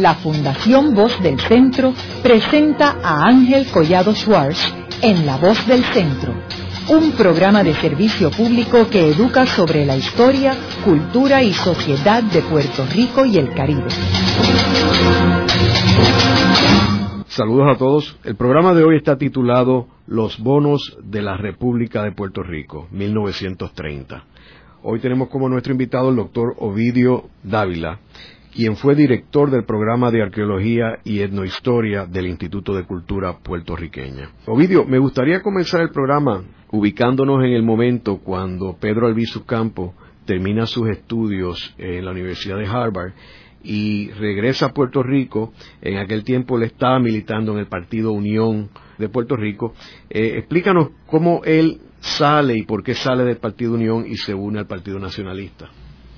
la Fundación Voz del Centro presenta a Ángel Collado Schwartz en La Voz del Centro, un programa de servicio público que educa sobre la historia, cultura y sociedad de Puerto Rico y el Caribe. Saludos a todos. El programa de hoy está titulado Los bonos de la República de Puerto Rico, 1930. Hoy tenemos como nuestro invitado el doctor Ovidio Dávila, quien fue director del programa de arqueología y etnohistoria del Instituto de Cultura puertorriqueña. Ovidio, me gustaría comenzar el programa ubicándonos en el momento cuando Pedro Albizu Campo termina sus estudios en la Universidad de Harvard y regresa a Puerto Rico. En aquel tiempo él estaba militando en el Partido Unión de Puerto Rico. Eh, explícanos cómo él sale y por qué sale del Partido Unión y se une al Partido Nacionalista.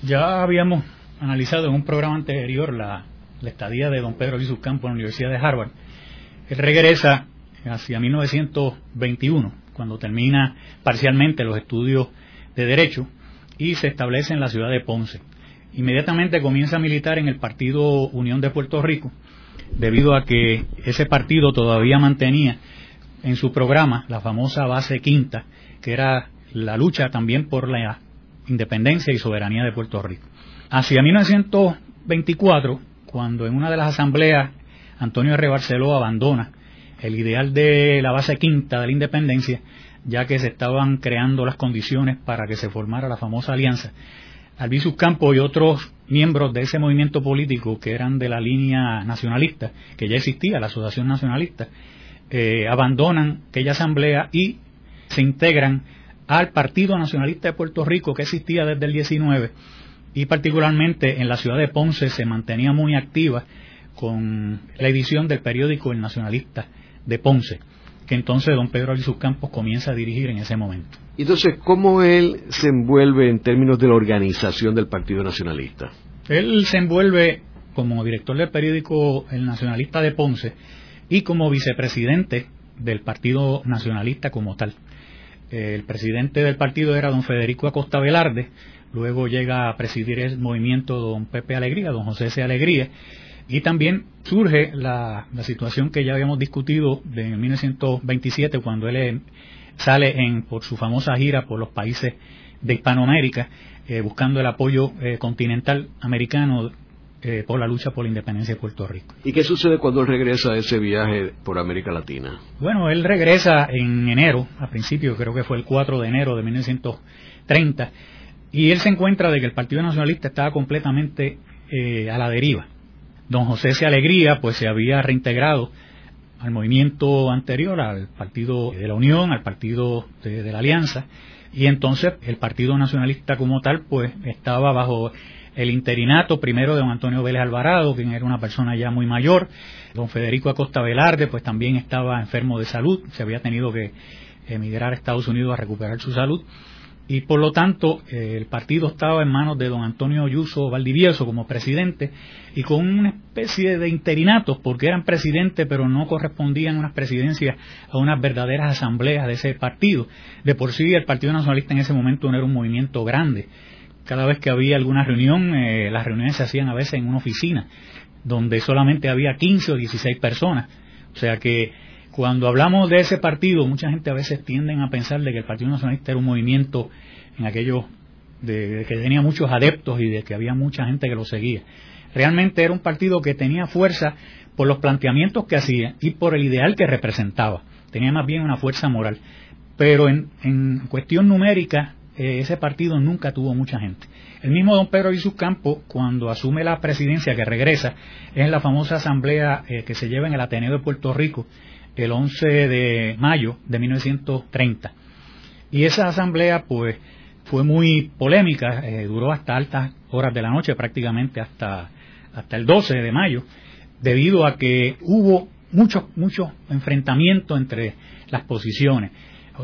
Ya habíamos analizado en un programa anterior la, estadía de don Pedro Luis Campo en la Universidad de Harvard. Él regresa hacia 1921, cuando termina parcialmente los estudios de Derecho y se establece en la ciudad de Ponce. Inmediatamente comienza a militar en el Partido Unión de Puerto Rico, debido a que ese partido todavía mantenía en su programa la famosa base quinta, que era la lucha también por la independencia y soberanía de Puerto Rico. Hacia 1924, cuando en una de las asambleas Antonio R. Barceló abandona el ideal de la base quinta de la independencia, ya que se estaban creando las condiciones para que se formara la famosa alianza. Albizus Campo y otros miembros de ese movimiento político que eran de la línea nacionalista, que ya existía, la Asociación Nacionalista, eh, abandonan aquella asamblea y se integran al Partido Nacionalista de Puerto Rico que existía desde el 19 y particularmente en la ciudad de Ponce se mantenía muy activa con la edición del periódico El Nacionalista de Ponce, que entonces don Pedro Albizu Campos comienza a dirigir en ese momento. Entonces, ¿cómo él se envuelve en términos de la organización del Partido Nacionalista? Él se envuelve como director del periódico El Nacionalista de Ponce y como vicepresidente del Partido Nacionalista como tal. El presidente del partido era don Federico Acosta Velarde, Luego llega a presidir el movimiento don Pepe Alegría, don José C. Alegría, y también surge la, situación que ya habíamos discutido de 1927, cuando él eh, sale en, por su famosa gira por los países de Hispanoamérica, eh, buscando el apoyo eh, continental americano por la lucha por la independencia de Puerto Rico. ¿Y qué sucede cuando él regresa de ese viaje por América Latina? Bueno, él regresa en enero, a principio creo que fue el 4 de enero de 1930, y él se encuentra de que el Partido Nacionalista estaba completamente eh, a la deriva. Don José C. Alegría, pues se había reintegrado al movimiento anterior, al Partido de la Unión, al Partido de, la Alianza, y entonces el Partido Nacionalista como tal, pues estaba bajo el interinato primero de don Antonio Vélez Alvarado, quien era una persona ya muy mayor, don Federico Acosta Velarde, pues también estaba enfermo de salud, se había tenido que emigrar a Estados Unidos a recuperar su salud, y por lo tanto eh, el partido estaba en manos de don Antonio Ayuso Valdivieso como presidente y con una especie de interinatos porque eran presidentes pero no correspondían unas presidencias a unas verdaderas asambleas de ese partido. De por sí el Partido Nacionalista en ese momento no era un movimiento grande. Cada vez que había alguna reunión, eh, las reuniones se hacían a veces en una oficina donde solamente había 15 o 16 personas. O sea que cuando hablamos de ese partido, mucha gente a veces tienden a pensar de que el Partido Nacionalista era un movimiento en aquello de, que tenía muchos adeptos y de que había mucha gente que lo seguía. Realmente era un partido que tenía fuerza por los planteamientos que hacía y por el ideal que representaba. Tenía más bien una fuerza moral. Pero en, cuestión numérica, eh, ese partido nunca tuvo mucha gente. El mismo don Pedro Jesús Campo, cuando asume la presidencia que regresa, es la famosa asamblea eh, que se lleva en el Ateneo de Puerto Rico, el 11 de mayo de 1930. Y esa asamblea, pues, fue muy polémica, eh, duró hasta altas horas de la noche, prácticamente hasta, hasta el 12 de mayo, debido a que hubo muchos, muchos enfrentamientos entre las posiciones.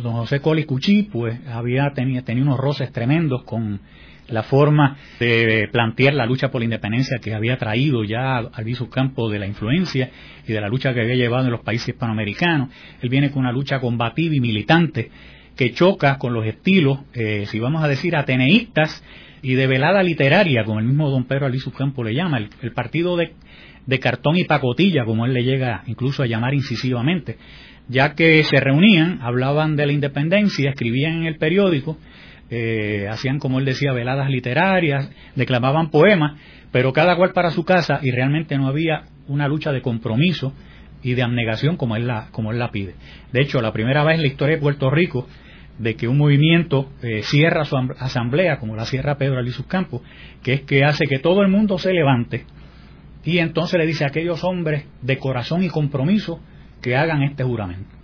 Don José Coli Cuchí, pues, había tenía, tenía unos roces tremendos con la forma de plantear la lucha por la independencia que había traído ya al su campo de la influencia y de la lucha que había llevado en los países hispanoamericanos. Él viene con una lucha combativa y militante que choca con los estilos, eh, si vamos a decir, ateneístas y de velada literaria, como el mismo don Pedro Albizu Campo le llama, el, partido de, de, cartón y pacotilla, como él le llega incluso a llamar incisivamente, ya que se reunían, hablaban de la independencia, escribían en el periódico, eh, hacían, como él decía, veladas literarias, declamaban poemas, pero cada cual para su casa y realmente no había una lucha de compromiso y de abnegación como él la, pide. De hecho, la primera vez en la historia de Puerto Rico de que un movimiento eh, cierra su asamblea, como la cierra Pedro Albizu Campos, que es que hace que todo el mundo se levante y entonces le dice a aquellos hombres de corazón y compromiso que hagan este juramento.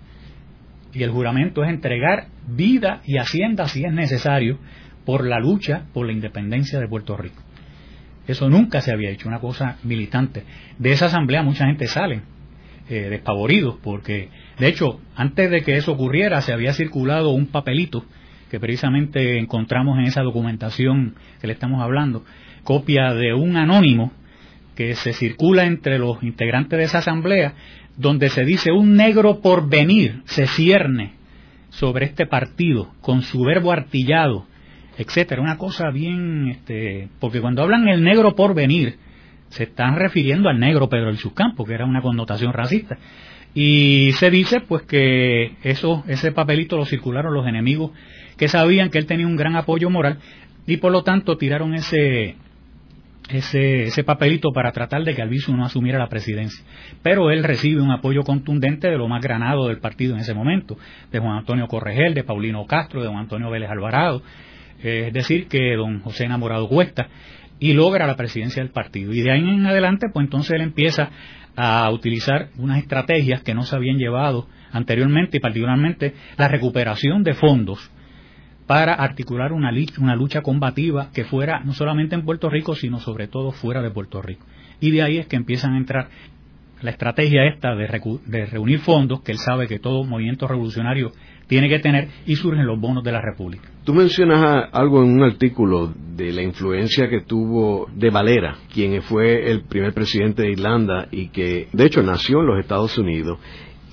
Y el juramento es entregar vida y hacienda, si es necesario, por la lucha por la independencia de Puerto Rico. Eso nunca se había hecho, una cosa militante. De esa asamblea mucha gente sale eh, despavoridos, porque de hecho, antes de que eso ocurriera, se había circulado un papelito que precisamente encontramos en esa documentación que le estamos hablando, copia de un anónimo que se circula entre los integrantes de esa asamblea, donde se dice un negro por venir se cierne sobre este partido con su verbo artillado, etcétera, una cosa bien, este, porque cuando hablan el negro por venir, se están refiriendo al negro Pedro del Subcampo, que era una connotación racista. Y se dice pues que eso, ese papelito lo circularon los enemigos que sabían que él tenía un gran apoyo moral y por lo tanto tiraron ese, ese, ese papelito para tratar de que Albizu no asumiera la presidencia. Pero él recibe un apoyo contundente de lo más granado del partido en ese momento, de Juan Antonio Corregel, de Paulino Castro, de Juan Antonio Vélez Alvarado, es decir, que don José Enamorado Cuesta, y logra la presidencia del partido. Y de ahí en adelante, pues entonces él empieza a utilizar unas estrategias que no se habían llevado anteriormente y particularmente la recuperación de fondos para articular una, lucha combativa que fuera no solamente en Puerto Rico, sino sobre todo fuera de Puerto Rico. Y de ahí es que empiezan a entrar la estrategia esta de, de reunir fondos, que él sabe que todo movimiento revolucionario tiene que tener, y surgen los bonos de la República. Tú mencionas algo en un artículo de la influencia que tuvo de Valera, quien fue el primer presidente de Irlanda y que de hecho nació en los Estados Unidos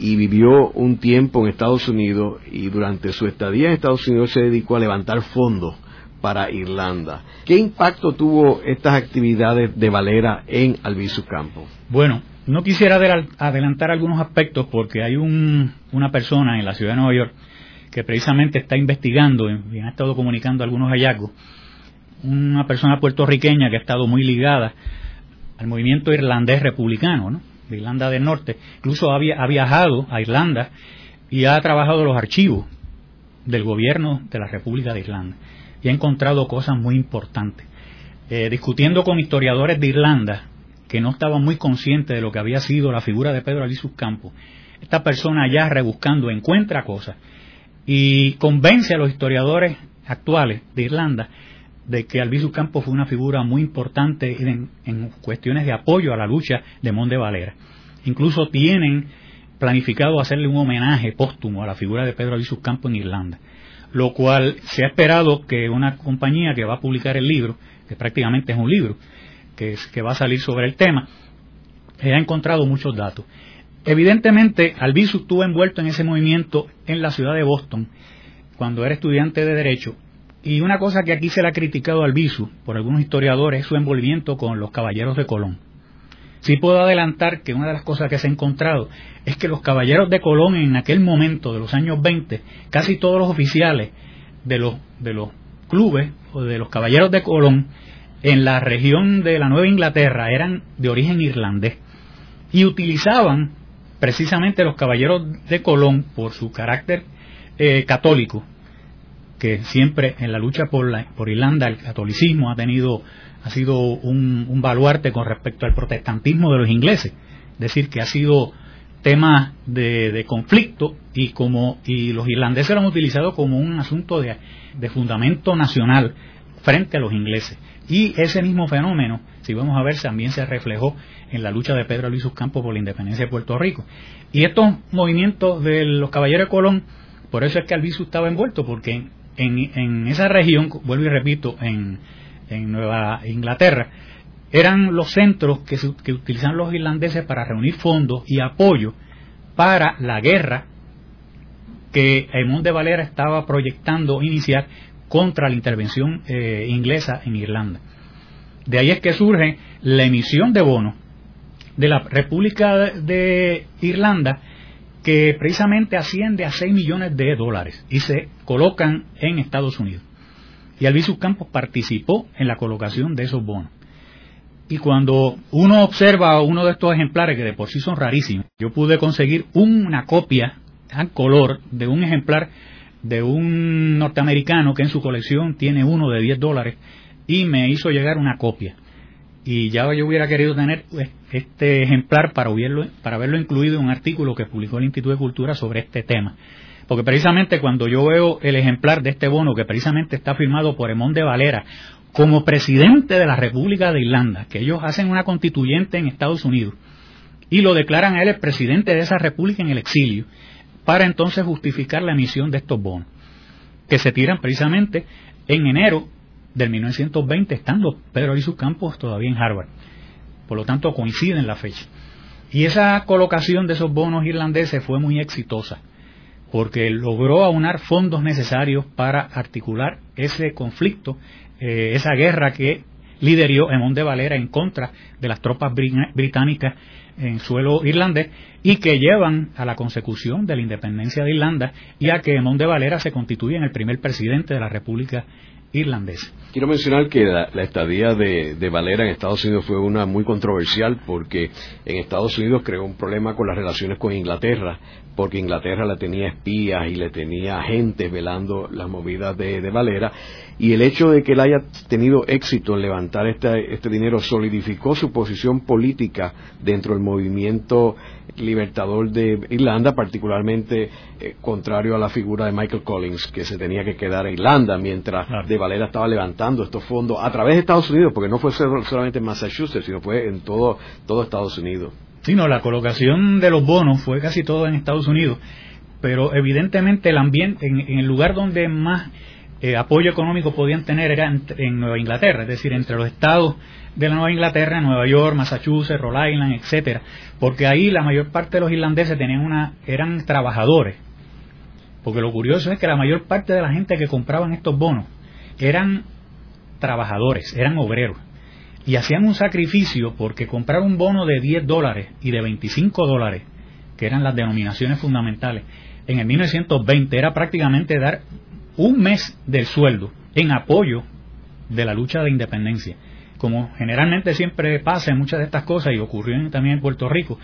y vivió un tiempo en Estados Unidos y durante su estadía en Estados Unidos se dedicó a levantar fondos para Irlanda. ¿Qué impacto tuvo estas actividades de Valera en Albizu Campo? Bueno, no quisiera adelantar algunos aspectos porque hay una persona en la ciudad de Nueva York que precisamente está investigando y ha estado comunicando algunos hallazgos, una persona puertorriqueña que ha estado muy ligada al movimiento irlandés republicano, ¿no? De Irlanda del Norte, incluso ha, viajado a Irlanda y ha trabajado los archivos del gobierno de la República de Irlanda y ha encontrado cosas muy importantes. Eh, discutiendo con historiadores de Irlanda que no estaban muy conscientes de lo que había sido la figura de Pedro Alisus Campos, esta persona ya rebuscando encuentra cosas y convence a los historiadores actuales de Irlanda de que Albizu Campos fue una figura muy importante en, cuestiones de apoyo a la lucha de Monde Valera. Incluso tienen planificado hacerle un homenaje póstumo a la figura de Pedro Albizu Campos en Irlanda, lo cual se ha esperado que una compañía que va a publicar el libro, que prácticamente es un libro, que, que va a salir sobre el tema, haya encontrado muchos datos. Evidentemente, Albizu estuvo envuelto en ese movimiento en la ciudad de Boston cuando era estudiante de Derecho. Y una cosa que aquí se le ha criticado a Albizu por algunos historiadores es su envolvimiento con los caballeros de Colón. Sí puedo adelantar que una de las cosas que se ha encontrado es que los caballeros de Colón en aquel momento de los años 20, casi todos los oficiales de los, de los clubes o de los caballeros de Colón en la región de la Nueva Inglaterra eran de origen irlandés y utilizaban precisamente los caballeros de Colón, por su carácter eh, católico, que siempre en la lucha por, la, por Irlanda el catolicismo ha tenido ha sido un, baluarte con respecto al protestantismo de los ingleses, es decir, que ha sido tema de, conflicto y como y los irlandeses lo han utilizado como un asunto de, de fundamento nacional frente a los ingleses. Y ese mismo fenómeno, si vamos a ver, también se reflejó en la lucha de Pedro Luis Campos por la independencia de Puerto Rico. Y estos movimientos de los caballeros de Colón, por eso es que Albizu estaba envuelto, porque en, esa región, vuelvo y repito, en, Nueva Inglaterra, eran los centros que, se, que utilizaban los irlandeses para reunir fondos y apoyo para la guerra que Edmond de Valera estaba proyectando iniciar contra la intervención eh, inglesa en Irlanda. De ahí es que surge la emisión de bonos de la República de Irlanda que precisamente asciende a 6 millones de dólares y se colocan en Estados Unidos. Y Albizu Campos participó en la colocación de esos bonos. Y cuando uno observa uno de estos ejemplares, que de por sí son rarísimos, yo pude conseguir una copia a color de un ejemplar de un norteamericano que en su colección tiene uno de 10 dólares y me hizo llegar una copia. Y ya yo hubiera querido tener este ejemplar para, para verlo incluido en un artículo que publicó el Instituto de Cultura sobre este tema. Porque precisamente cuando yo veo el ejemplar de este bono, que precisamente está firmado por Emón de Valera, como presidente de la República de Irlanda, que ellos hacen una constituyente en Estados Unidos, y lo declaran a él el presidente de esa república en el exilio, para entonces justificar la emisión de estos bonos, que se tiran precisamente en enero del 1920, estando Pedro sus campos todavía en Harvard. Por lo tanto, coinciden la fecha. Y esa colocación de esos bonos irlandeses fue muy exitosa, porque logró aunar fondos necesarios para articular ese conflicto, eh, esa guerra que lideró Emón de Valera en contra de las tropas británicas en suelo irlandés y que llevan a la consecución de la independencia de Irlanda y a que Emón de Valera se constituye en el primer presidente de la República Quiero mencionar que la, estadía de, Valera en Estados Unidos fue una muy controversial porque en Estados Unidos creó un problema con las relaciones con Inglaterra, porque Inglaterra le tenía espías y le tenía agentes velando las movidas de Valera y el hecho de que él haya tenido éxito en levantar este, este dinero solidificó su posición política dentro del movimiento libertador de Irlanda, particularmente eh, contrario a la figura de Michael Collins, que se tenía que quedar en Irlanda mientras De Valera estaba levantando estos fondos a través de Estados Unidos, porque no fue solamente en Massachusetts, sino fue en todo, todo Estados Unidos. Sí, no, la colocación de los bonos fue casi todo en Estados Unidos, pero evidentemente el ambiente, en el lugar donde más eh, apoyo económico podían tener era en, Nueva Inglaterra, es decir, entre los estados de la Nueva Inglaterra, Nueva York, Massachusetts, Rhode Island, etcétera, porque ahí la mayor parte de los irlandeses tenían una, eran trabajadores, porque lo curioso es que la mayor parte de la gente que compraban estos bonos eran trabajadores, eran obreros, y hacían un sacrificio porque comprar un bono de 10 dólares y de 25 dólares, que eran las denominaciones fundamentales, en el 1920 era prácticamente dar un mes del sueldo en apoyo de la lucha de independencia. Como generalmente siempre pasa en muchas de estas cosas y ocurrió también en Puerto Rico,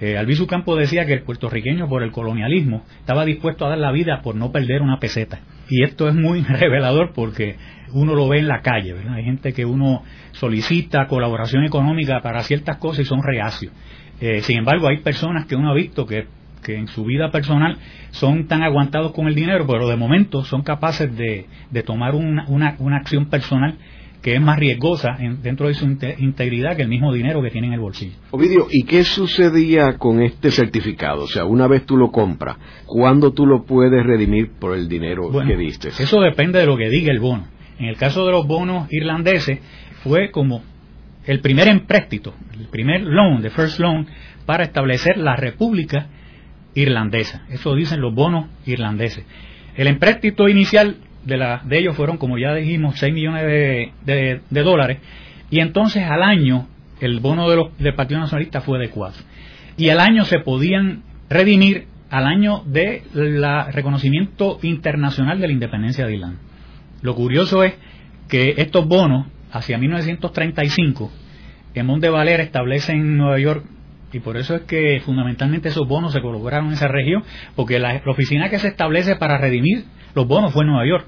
eh, Albizu Campo decía que el puertorriqueño por el colonialismo estaba dispuesto a dar la vida por no perder una peseta. Y esto es muy revelador porque uno lo ve en la calle, Hay gente que uno solicita colaboración económica para ciertas cosas y son reacios. Eh, sin embargo, hay personas que uno ha visto que que en su vida personal son tan aguantados con el dinero, pero de momento son capaces de, tomar una, una, acción personal que es más riesgosa dentro de su integridad que el mismo dinero que tiene en el bolsillo. Ovidio, ¿y qué sucedía con este certificado? O sea, una vez tú lo compras, ¿cuándo tú lo puedes redimir por el dinero que diste? Eso depende de lo que diga el bono. En el caso de los bonos irlandeses, fue como el primer empréstito, el primer loan, the first loan, para establecer la república irlandesa. Eso dicen los bonos irlandeses. El empréstito inicial de, la, de ellos fueron, como ya dijimos, 6 millones de, dólares. Y entonces al año el bono de los, del Partido Nacionalista fue de 4. Y al año se podían redimir al año de la reconocimiento internacional de la independencia de Irlanda. Lo curioso es que estos bonos, hacia 1935, Emón de Valera establece en Nueva York y por eso es que fundamentalmente esos bonos se colocaron en esa región, porque la, oficina que se establece para redimir los bonos fue en Nueva York,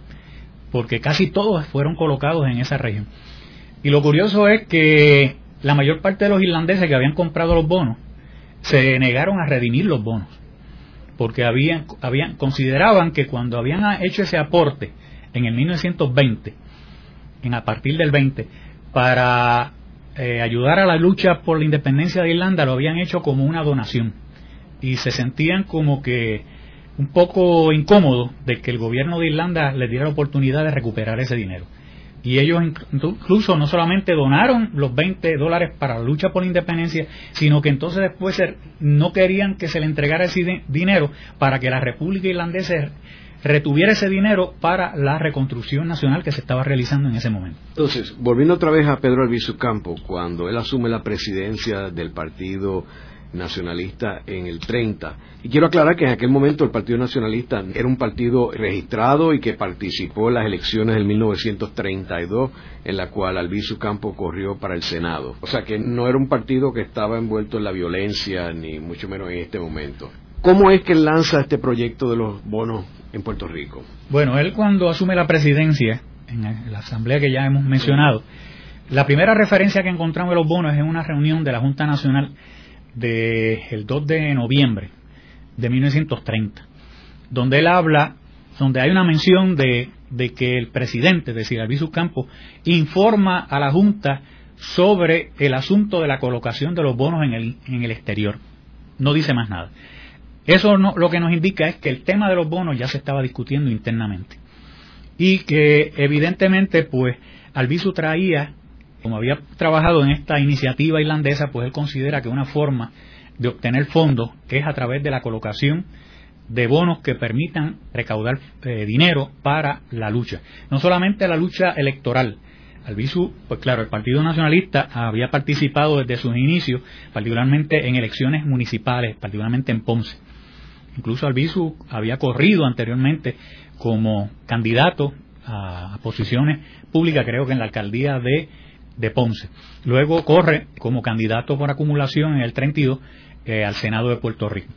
porque casi todos fueron colocados en esa región. Y lo curioso es que la mayor parte de los irlandeses que habían comprado los bonos se negaron a redimir los bonos, porque habían, habían, consideraban que cuando habían hecho ese aporte en el 1920, en a partir del 20, para eh, ayudar a la lucha por la independencia de Irlanda lo habían hecho como una donación y se sentían como que un poco incómodos de que el gobierno de Irlanda les diera la oportunidad de recuperar ese dinero. y ellos incluso no solamente donaron los 20 dólares para la lucha por la independencia, sino que entonces después no querían que se le entregara ese dinero para que la República Irlandesa retuviera ese dinero para la reconstrucción nacional que se estaba realizando en ese momento. Entonces, volviendo otra vez a Pedro Albizu Campo, cuando él asume la presidencia del Partido Nacionalista en el 30, y quiero aclarar que en aquel momento el Partido Nacionalista era un partido registrado y que participó en las elecciones del 1932, en la cual Albizu Campo corrió para el Senado. O sea que no era un partido que estaba envuelto en la violencia, ni mucho menos en este momento. ¿Cómo es que él lanza este proyecto de los bonos en Puerto Rico? Bueno, él cuando asume la presidencia, en la asamblea que ya hemos mencionado, la primera referencia que encontramos de los bonos es en una reunión de la Junta Nacional del 2 de noviembre de 1930, donde él habla, donde hay una mención de, que el presidente, es decir, Albizu Campos, informa a la Junta sobre el asunto de la colocación de los bonos en el, en el exterior. No dice más nada. Eso lo que nos indica es que el tema de los bonos ya se estaba discutiendo internamente y que evidentemente pues Albizu traía, como había trabajado en esta iniciativa irlandesa, pues él considera que una forma de obtener fondos es a través de la colocación de bonos que permitan recaudar eh, dinero para la lucha. No solamente la lucha electoral. Albizu, pues claro, el Partido Nacionalista había participado desde sus inicios, particularmente en elecciones municipales, particularmente en Ponce. Incluso Albizu había corrido anteriormente como candidato a, posiciones públicas, creo que en la alcaldía de, de, Ponce. Luego corre como candidato por acumulación en el 32 eh, al Senado de Puerto Rico.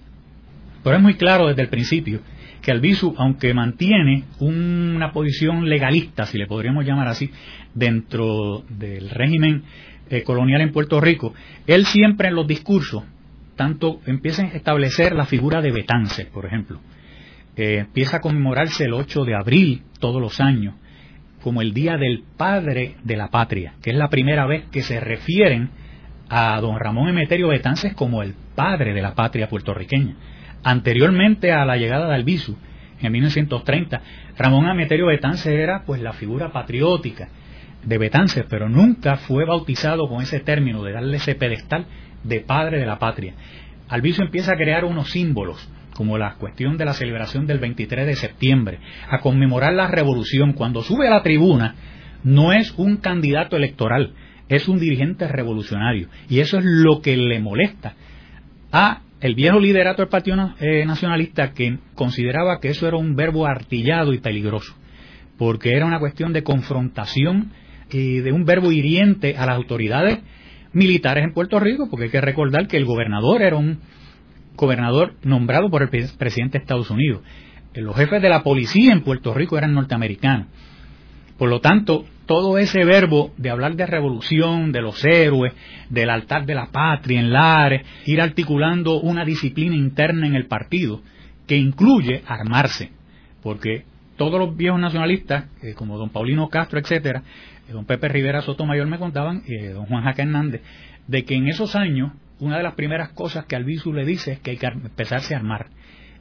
Pero es muy claro desde el principio que Albizu, aunque mantiene una posición legalista, si le podríamos llamar así, dentro del régimen eh, colonial en Puerto Rico, él siempre en los discursos tanto empieza a establecer la figura de Betances, por ejemplo. Eh, empieza a conmemorarse el 8 de abril todos los años como el Día del Padre de la Patria, que es la primera vez que se refieren a don Ramón Emeterio Betances como el padre de la patria puertorriqueña. Anteriormente a la llegada de Albizu, en 1930, Ramón Emeterio Betances era pues la figura patriótica de Betances, pero nunca fue bautizado con ese término de darle ese pedestal de padre de la patria. Alviso empieza a crear unos símbolos, como la cuestión de la celebración del 23 de septiembre, a conmemorar la revolución. Cuando sube a la tribuna, no es un candidato electoral, es un dirigente revolucionario. Y eso es lo que le molesta a el viejo liderato del Partido eh, Nacionalista que consideraba que eso era un verbo artillado y peligroso, porque era una cuestión de confrontación y de un verbo hiriente a las autoridades militares en Puerto Rico, porque hay que recordar que el gobernador era un gobernador nombrado por el presidente de Estados Unidos. Eh, los jefes de la policía en Puerto Rico eran norteamericanos. Por lo tanto, todo ese verbo de hablar de revolución, de los héroes, del altar de la patria en Lares, ir articulando una disciplina interna en el partido que incluye armarse, porque todos los viejos nacionalistas, eh, como don Paulino Castro, etcétera, don Pepe Rivera Sotomayor me contaban, y don Juan Jaque Hernández, de que en esos años una de las primeras cosas que Albizu le dice es que hay que empezarse a armar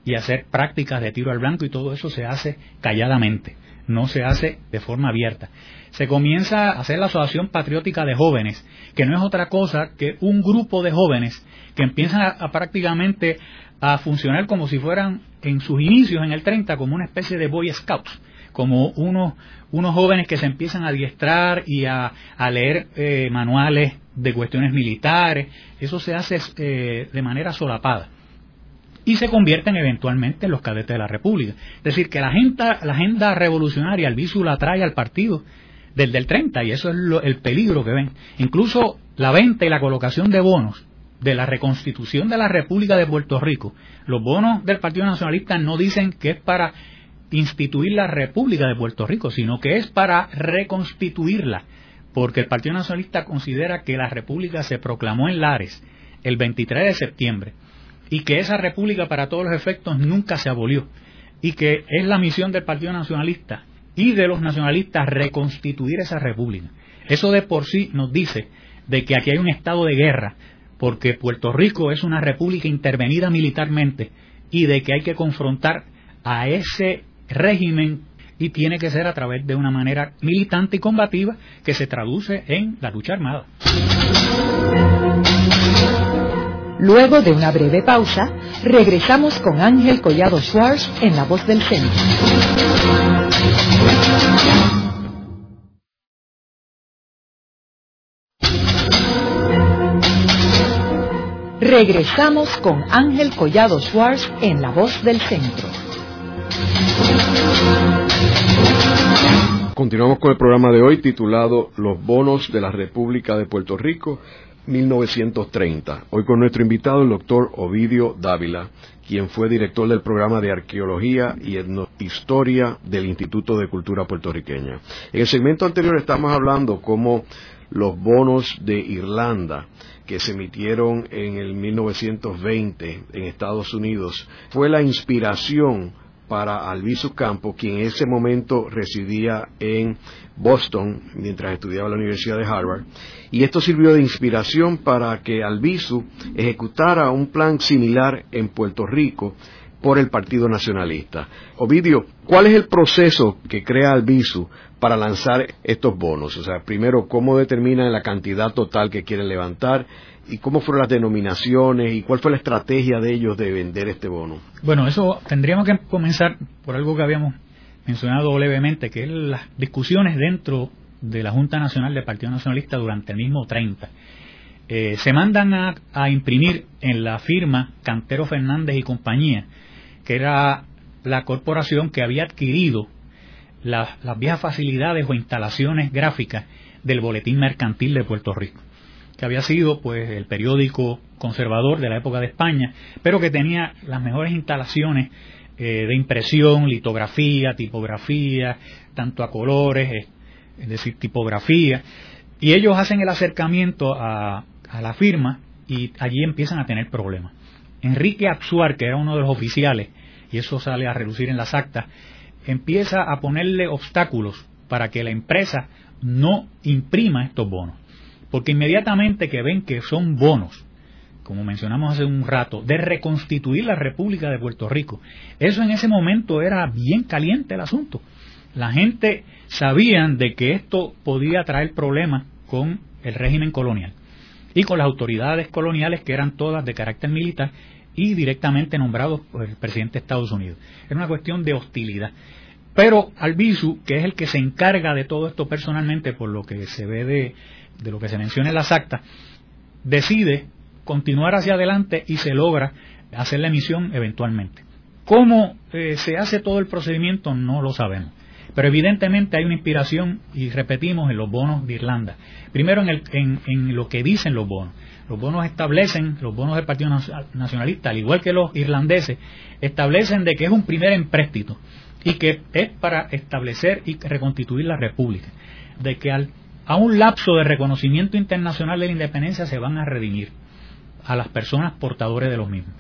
y hacer prácticas de tiro al blanco y todo eso se hace calladamente, no se hace de forma abierta. Se comienza a hacer la Asociación Patriótica de Jóvenes, que no es otra cosa que un grupo de jóvenes que empiezan a, prácticamente a funcionar como si fueran en sus inicios en el 30 como una especie de Boy Scouts como unos, unos jóvenes que se empiezan a adiestrar y a, leer eh, manuales de cuestiones militares, eso se hace eh, de manera solapada y se convierten eventualmente en los cadetes de la República. Es decir, que la agenda, la agenda revolucionaria, el visu la trae al partido desde el 30 y eso es el peligro que ven. Incluso la venta y la colocación de bonos de la reconstitución de la República de Puerto Rico, los bonos del Partido Nacionalista no dicen que es para instituir la República de Puerto Rico, sino que es para reconstituirla, porque el Partido Nacionalista considera que la República se proclamó en Lares el 23 de septiembre y que esa República para todos los efectos nunca se abolió y que es la misión del Partido Nacionalista y de los nacionalistas reconstituir esa República. Eso de por sí nos dice de que aquí hay un estado de guerra, porque Puerto Rico es una república intervenida militarmente y de que hay que confrontar a ese régimen y tiene que ser a través de una manera militante y combativa que se traduce en la lucha armada. Luego de una breve pausa, regresamos con Ángel Collado Schwartz en La Voz del Centro. Regresamos con Ángel Collado Schwartz en La Voz del Centro. Continuamos con el programa de hoy titulado Los bonos de la República de Puerto Rico 1930. Hoy con nuestro invitado el doctor Ovidio Dávila, quien fue director del programa de Arqueología y Etnohistoria del Instituto de Cultura Puertorriqueña. En el segmento anterior estamos hablando cómo los bonos de Irlanda que se emitieron en el 1920 en Estados Unidos fue la inspiración para Albizu Campo, quien en ese momento residía en Boston mientras estudiaba en la Universidad de Harvard. Y esto sirvió de inspiración para que Albizu ejecutara un plan similar en Puerto Rico por el Partido Nacionalista. Ovidio, ¿cuál es el proceso que crea Albizu para lanzar estos bonos? O sea, primero, ¿cómo determinan la cantidad total que quieren levantar? ¿Y cómo fueron las denominaciones? ¿Y cuál fue la estrategia de ellos de vender este bono? Bueno, eso tendríamos que comenzar por algo que habíamos mencionado levemente, que es las discusiones dentro de la Junta Nacional del Partido Nacionalista durante el mismo 30 eh, se mandan a, imprimir en la firma Cantero Fernández y compañía, que era la corporación que había adquirido las viejas facilidades o instalaciones gráficas del Boletín Mercantil de Puerto Rico, que había sido pues el periódico conservador de la época de España, pero que tenía las mejores instalaciones eh, de impresión, litografía, tipografía, tanto a colores, es decir, tipografía, y ellos hacen el acercamiento a, a la firma y allí empiezan a tener problemas. Enrique Absuar, que era uno de los oficiales, y eso sale a reducir en las actas, empieza a ponerle obstáculos para que la empresa no imprima estos bonos. Porque inmediatamente que ven que son bonos, como mencionamos hace un rato, de reconstituir la República de Puerto Rico, eso en ese momento era bien caliente el asunto. La gente sabía de que esto podía traer problemas con el régimen colonial y con las autoridades coloniales que eran todas de carácter militar y directamente nombrados por el presidente de Estados Unidos. Era una cuestión de hostilidad. Pero Albizu, que es el que se encarga de todo esto personalmente, por lo que se ve de, lo que se menciona en las actas, decide continuar hacia adelante y se logra hacer la emisión eventualmente. ¿Cómo eh, se hace todo el procedimiento? No lo sabemos. Pero evidentemente hay una inspiración, y repetimos, en los bonos de Irlanda. Primero en, lo que dicen los bonos. Los bonos establecen, los bonos del Partido Nacionalista, al igual que los irlandeses, establecen de que es un primer empréstito y que es para establecer y reconstituir la República. De que a un lapso de reconocimiento internacional de la independencia se van a redimir a las personas portadores de los mismos.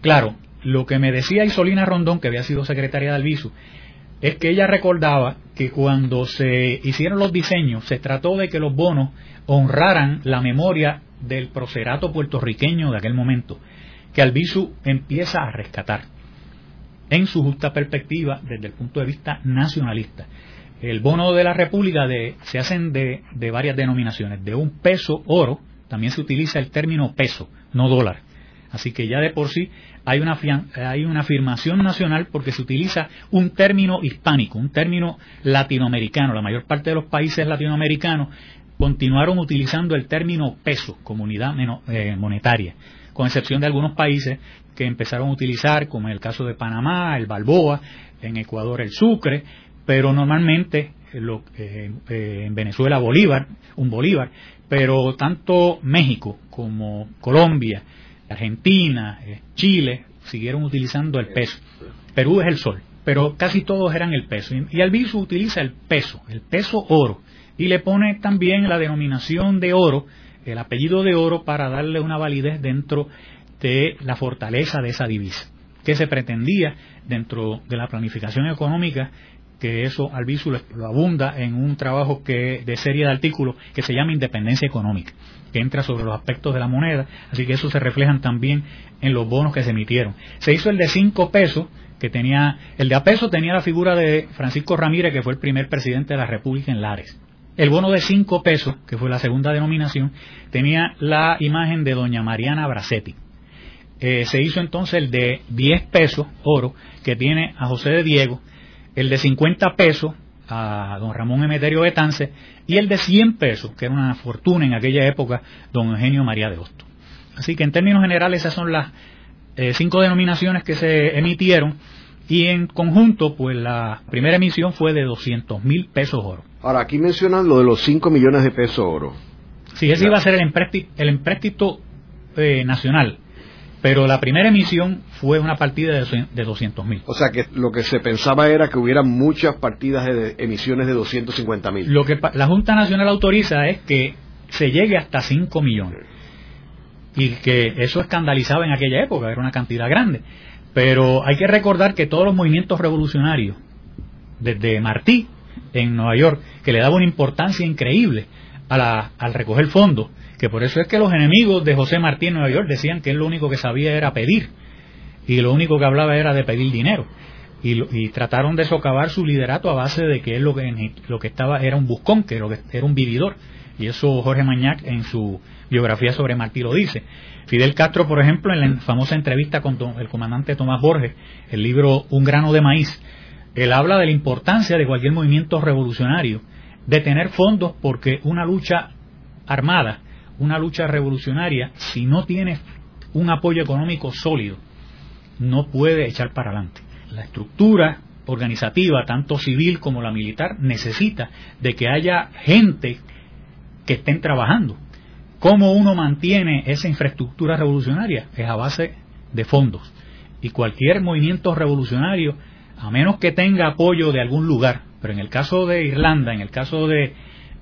Claro, lo que me decía Isolina Rondón, que había sido secretaria de Alviso, es que ella recordaba que cuando se hicieron los diseños se trató de que los bonos honraran la memoria del procerato puertorriqueño de aquel momento, que Albizu empieza a rescatar en su justa perspectiva desde el punto de vista nacionalista. El bono de la República se hacen de, de varias denominaciones, de un peso oro, también se utiliza el término peso, no dólar. Así que ya de por sí hay una, hay una afirmación nacional porque se utiliza un término hispánico, un término latinoamericano. La mayor parte de los países latinoamericanos continuaron utilizando el término peso como unidad eh, monetaria, con excepción de algunos países que empezaron a utilizar, como en el caso de Panamá, el Balboa, en Ecuador el Sucre, pero normalmente lo, eh, eh, en Venezuela Bolívar, un Bolívar, pero tanto México como Colombia, Argentina, eh, Chile, siguieron utilizando el peso. Perú es el sol, pero casi todos eran el peso. Y Albizu utiliza el peso, el peso oro, y le pone también la denominación de oro, el apellido de oro, para darle una validez dentro de la fortaleza de esa divisa, que se pretendía dentro de la planificación económica que eso Albizu lo abunda en un trabajo que, de serie de artículos que se llama Independencia Económica, que entra sobre los aspectos de la moneda, así que eso se reflejan también en los bonos que se emitieron. Se hizo el de 5 pesos, que tenía, el de a peso tenía la figura de Francisco Ramírez, que fue el primer presidente de la República en Lares. El bono de 5 pesos, que fue la segunda denominación, tenía la imagen de doña Mariana Bracetti. Eh, se hizo entonces el de 10 pesos, oro, que tiene a José de Diego, el de 50 pesos a don Ramón Emeterio Betance y el de 100 pesos, que era una fortuna en aquella época, don Eugenio María de Hosto. Así que en términos generales esas son las eh, cinco denominaciones que se emitieron y en conjunto, pues la primera emisión fue de 200 mil pesos oro. Ahora, aquí mencionan lo de los 5 millones de pesos oro. Sí, ese iba a ser el empréstito, el empréstito eh, nacional pero la primera emisión fue una partida de 200 mil. O sea que lo que se pensaba era que hubiera muchas partidas de emisiones de 250 mil. Lo que la Junta Nacional autoriza es que se llegue hasta 5 millones. Y que eso escandalizaba en aquella época, era una cantidad grande. Pero hay que recordar que todos los movimientos revolucionarios, desde Martí en Nueva York, que le daba una importancia increíble al recoger fondos, que por eso es que los enemigos de José Martí en Nueva York decían que él lo único que sabía era pedir. Y lo único que hablaba era de pedir dinero. Y, trataron de socavar su liderato a base de que él lo que, lo que estaba era un buscón, que, era un vividor. Y eso Jorge Mañac en su biografía sobre Martí lo dice. Fidel Castro, por ejemplo, en la famosa entrevista con el comandante Tomás Borges, el libro Un grano de maíz, él habla de la importancia de cualquier movimiento revolucionario de tener fondos porque una lucha armada una lucha revolucionaria, si no tiene un apoyo económico sólido, no puede echar para adelante. La estructura organizativa, tanto civil como la militar, necesita de que haya gente que estén trabajando. ¿Cómo uno mantiene esa infraestructura revolucionaria? Es a base de fondos. Y cualquier movimiento revolucionario, a menos que tenga apoyo de algún lugar, pero en el caso de Irlanda, en el caso de,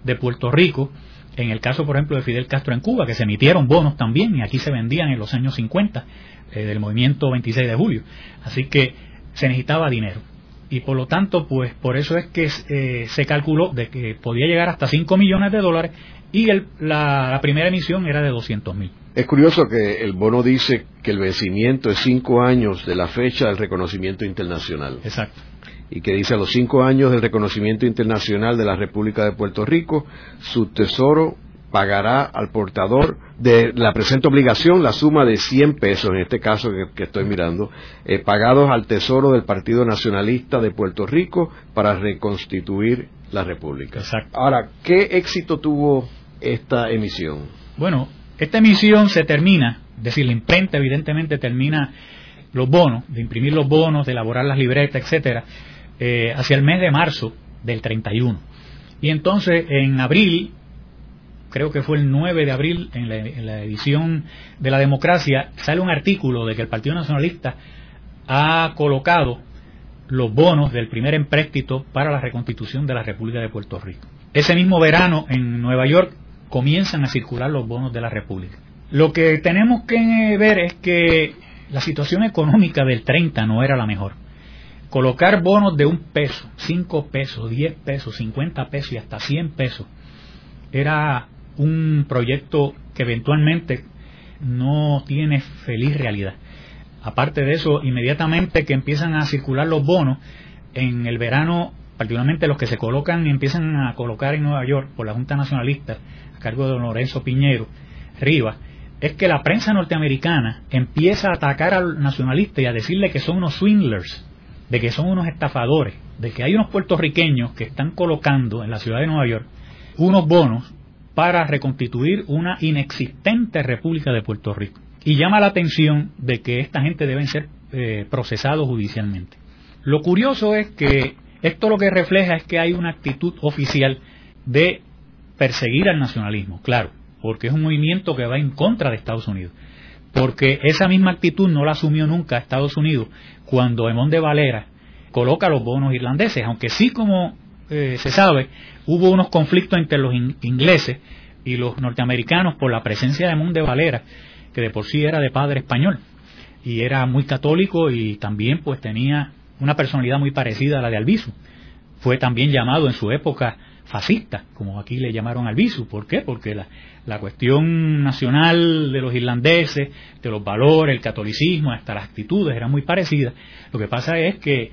de Puerto Rico, en el caso, por ejemplo, de Fidel Castro en Cuba, que se emitieron bonos también y aquí se vendían en los años 50 eh, del movimiento 26 de julio. Así que se necesitaba dinero. Y por lo tanto, pues por eso es que eh, se calculó de que podía llegar hasta 5 millones de dólares y el, la, primera emisión era de 200 mil. Es curioso que el bono dice que el vencimiento es 5 años de la fecha del reconocimiento internacional. Exacto y que dice a los cinco años del reconocimiento internacional de la República de Puerto Rico, su tesoro pagará al portador de la presente obligación la suma de 100 pesos, en este caso que, estoy mirando, eh, pagados al tesoro del Partido Nacionalista de Puerto Rico para reconstituir la República. Ahora, ¿qué éxito tuvo esta emisión? Bueno, esta emisión se termina, es decir, la imprenta evidentemente termina los bonos, de imprimir los bonos, de elaborar las libretas, etcétera, eh, hacia el mes de marzo del 31. Y entonces en abril, creo que fue el 9 de abril, en la, edición de la democracia, sale un artículo de que el Partido Nacionalista ha colocado los bonos del primer empréstito para la reconstitución de la República de Puerto Rico. Ese mismo verano en Nueva York comienzan a circular los bonos de la República. Lo que tenemos que ver es que la situación económica del 30 no era la mejor colocar bonos de un peso, cinco pesos, diez pesos, cincuenta pesos y hasta cien pesos era un proyecto que eventualmente no tiene feliz realidad. Aparte de eso, inmediatamente que empiezan a circular los bonos, en el verano, particularmente los que se colocan y empiezan a colocar en Nueva York por la Junta Nacionalista, a cargo de don Lorenzo Piñero, Rivas, es que la prensa norteamericana empieza a atacar al nacionalista y a decirle que son unos swindlers, de que son unos estafadores, de que hay unos puertorriqueños que están colocando en la ciudad de Nueva York unos bonos para reconstituir una inexistente República de Puerto Rico. Y llama la atención de que esta gente deben ser eh, procesados judicialmente. Lo curioso es que esto lo que refleja es que hay una actitud oficial de perseguir al nacionalismo, claro, porque es un movimiento que va en contra de Estados Unidos porque esa misma actitud no la asumió nunca Estados Unidos cuando Emón de Valera coloca los bonos irlandeses, aunque sí como eh, se sabe, hubo unos conflictos entre los ingleses y los norteamericanos por la presencia de Emón de Valera, que de por sí era de padre español y era muy católico y también pues tenía una personalidad muy parecida a la de Albizu. fue también llamado en su época fascista, como aquí le llamaron al visu. ¿Por qué? Porque la, la, cuestión nacional de los irlandeses, de los valores, el catolicismo, hasta las actitudes eran muy parecidas. Lo que pasa es que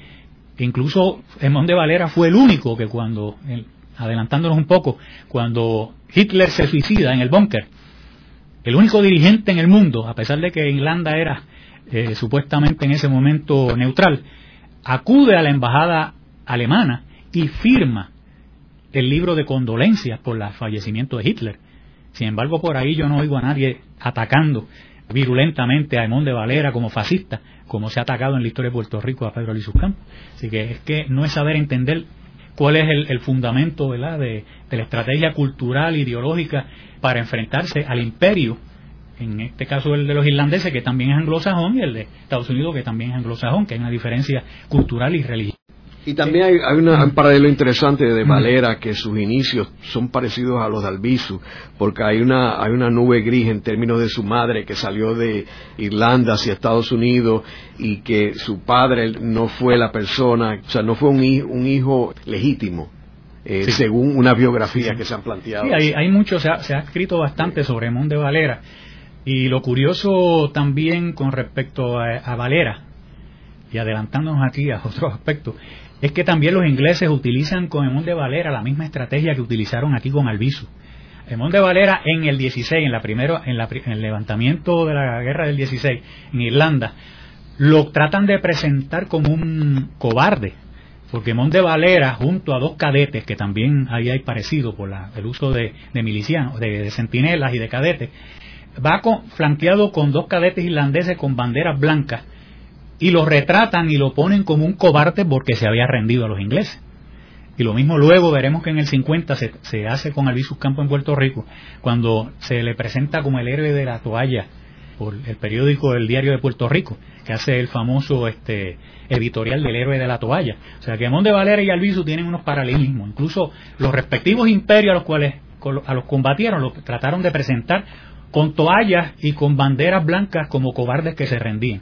incluso Edmond de Valera fue el único que cuando, adelantándonos un poco, cuando Hitler se suicida en el búnker, el único dirigente en el mundo, a pesar de que Irlanda era eh, supuestamente en ese momento neutral, acude a la embajada alemana y firma el libro de condolencias por el fallecimiento de Hitler. Sin embargo, por ahí yo no oigo a nadie atacando virulentamente a Edmond de Valera como fascista, como se ha atacado en la historia de Puerto Rico a Pedro Luis Campos. Así que es que no es saber entender cuál es el, fundamento De, de, la estrategia cultural, ideológica, para enfrentarse al imperio, en este caso el de los irlandeses, que también es anglosajón, y el de Estados Unidos, que también es anglosajón, que hay una diferencia cultural y religiosa. Y también hay, un paralelo interesante de Valera, que sus inicios son parecidos a los de Albizu, porque hay una, hay una nube gris en términos de su madre que salió de Irlanda hacia Estados Unidos y que su padre no fue la persona, o sea, no fue un, hijo, legítimo. Eh, según una biografía que se han planteado. Sí, hay, hay mucho, se ha, se ha, escrito bastante sobre Monde Valera. Y lo curioso también con respecto a, a Valera, y adelantándonos aquí a otros aspectos, es que también los ingleses utilizan con Emón de Valera la misma estrategia que utilizaron aquí con Albizu. Emón de Valera en el 16, en, la primero, en, el levantamiento de la guerra del 16 en Irlanda, lo tratan de presentar como un cobarde, porque Emón de Valera, junto a dos cadetes, que también ahí hay parecido por el uso de, milicianos, de, de, centinelas y de cadetes, va flanqueado con dos cadetes irlandeses con banderas blancas y lo retratan y lo ponen como un cobarde porque se había rendido a los ingleses. Y lo mismo luego veremos que en el 50 se, se hace con Albizus Campo en Puerto Rico, cuando se le presenta como el héroe de la toalla por el periódico El Diario de Puerto Rico, que hace el famoso este, editorial del héroe de la toalla. O sea que Monde Valera y Albizu tienen unos paralelismos. Incluso los respectivos imperios a los cuales a los combatieron los trataron de presentar con toallas y con banderas blancas como cobardes que se rendían.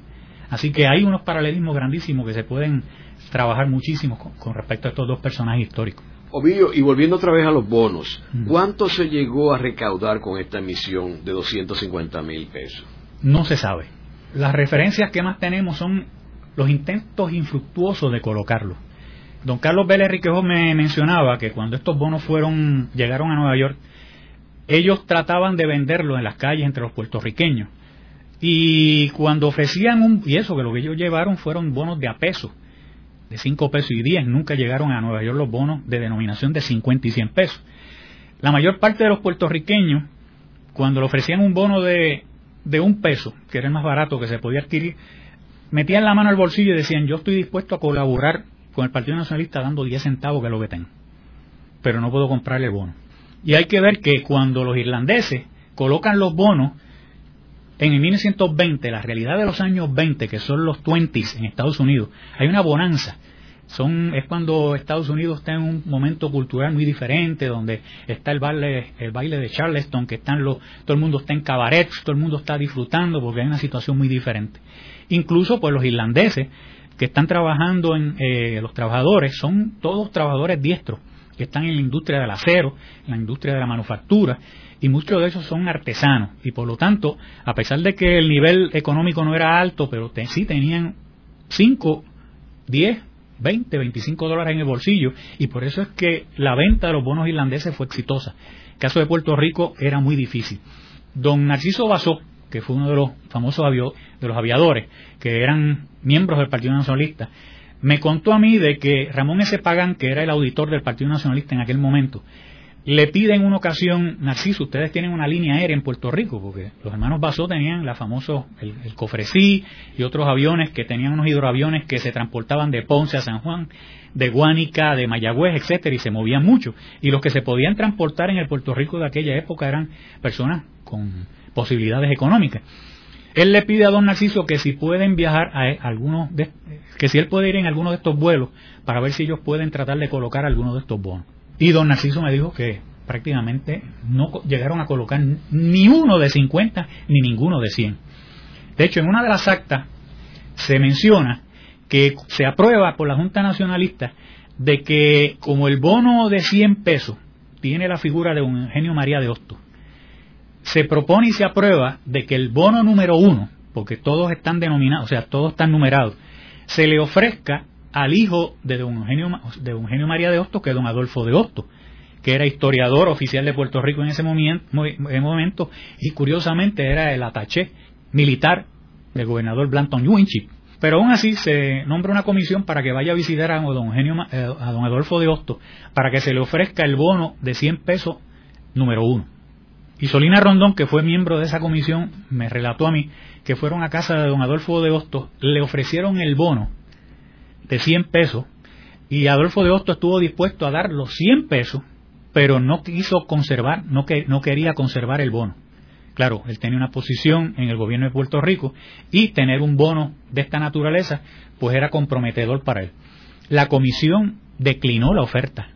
Así que hay unos paralelismos grandísimos que se pueden trabajar muchísimo con, respecto a estos dos personajes históricos. Ovidio, y volviendo otra vez a los bonos, ¿cuánto se llegó a recaudar con esta emisión de 250 mil pesos? No se sabe. Las referencias que más tenemos son los intentos infructuosos de colocarlo. Don Carlos Vélez Riquejo me mencionaba que cuando estos bonos fueron llegaron a Nueva York, ellos trataban de venderlo en las calles entre los puertorriqueños y cuando ofrecían un, y eso que lo que ellos llevaron fueron bonos de a peso, de 5 pesos y 10, nunca llegaron a Nueva York los bonos de denominación de 50 y 100 pesos. La mayor parte de los puertorriqueños, cuando le ofrecían un bono de, de un peso, que era el más barato que se podía adquirir, metían la mano al bolsillo y decían, yo estoy dispuesto a colaborar con el Partido Nacionalista dando 10 centavos que es lo que tengo, pero no puedo comprarle bono. Y hay que ver que cuando los irlandeses colocan los bonos, en 1920, la realidad de los años 20, que son los 20s en Estados Unidos, hay una bonanza. Son, es cuando Estados Unidos está en un momento cultural muy diferente, donde está el baile, el baile de Charleston, que están los, todo el mundo está en cabarets, todo el mundo está disfrutando, porque hay una situación muy diferente. Incluso, pues los irlandeses que están trabajando en eh, los trabajadores son todos trabajadores diestros que están en la industria del acero, en la industria de la manufactura, y muchos de esos son artesanos y por lo tanto, a pesar de que el nivel económico no era alto, pero sí tenían 5, 10, 20, 25 dólares en el bolsillo y por eso es que la venta de los bonos irlandeses fue exitosa. El caso de Puerto Rico era muy difícil. Don Narciso Basó, que fue uno de los famosos de los aviadores, que eran miembros del Partido Nacionalista, me contó a mí de que Ramón S. Pagán, que era el auditor del Partido Nacionalista en aquel momento, le pide en una ocasión, Narciso, ustedes tienen una línea aérea en Puerto Rico, porque los hermanos Basó tenían la famoso, el, el Cofresí y otros aviones que tenían unos hidroaviones que se transportaban de Ponce a San Juan, de Guánica, de Mayagüez, etcétera, y se movían mucho. Y los que se podían transportar en el Puerto Rico de aquella época eran personas con posibilidades económicas. Él le pide a don Narciso que si pueden viajar a algunos, de, que si él puede ir en alguno de estos vuelos para ver si ellos pueden tratar de colocar algunos de estos bonos. Y don Narciso me dijo que prácticamente no llegaron a colocar ni uno de 50 ni ninguno de 100. De hecho, en una de las actas se menciona que se aprueba por la Junta Nacionalista de que como el bono de 100 pesos tiene la figura de un Eugenio María de Hostos, se propone y se aprueba de que el bono número uno, porque todos están denominados, o sea, todos están numerados, se le ofrezca al hijo de don Eugenio, de Eugenio María de Hostos, que es don Adolfo de Hostos, que era historiador oficial de Puerto Rico en ese momento, y curiosamente era el ataché militar del gobernador Blanton Winchip. Pero aún así se nombra una comisión para que vaya a visitar a don, Eugenio, eh, a don Adolfo de Hostos para que se le ofrezca el bono de 100 pesos número uno. Y Solina Rondón, que fue miembro de esa comisión, me relató a mí que fueron a casa de don Adolfo de Hostos, le ofrecieron el bono de 100 pesos y Adolfo de Hostos estuvo dispuesto a dar los 100 pesos, pero no quiso conservar, no, que, no quería conservar el bono. Claro, él tenía una posición en el gobierno de Puerto Rico y tener un bono de esta naturaleza pues era comprometedor para él. La comisión declinó la oferta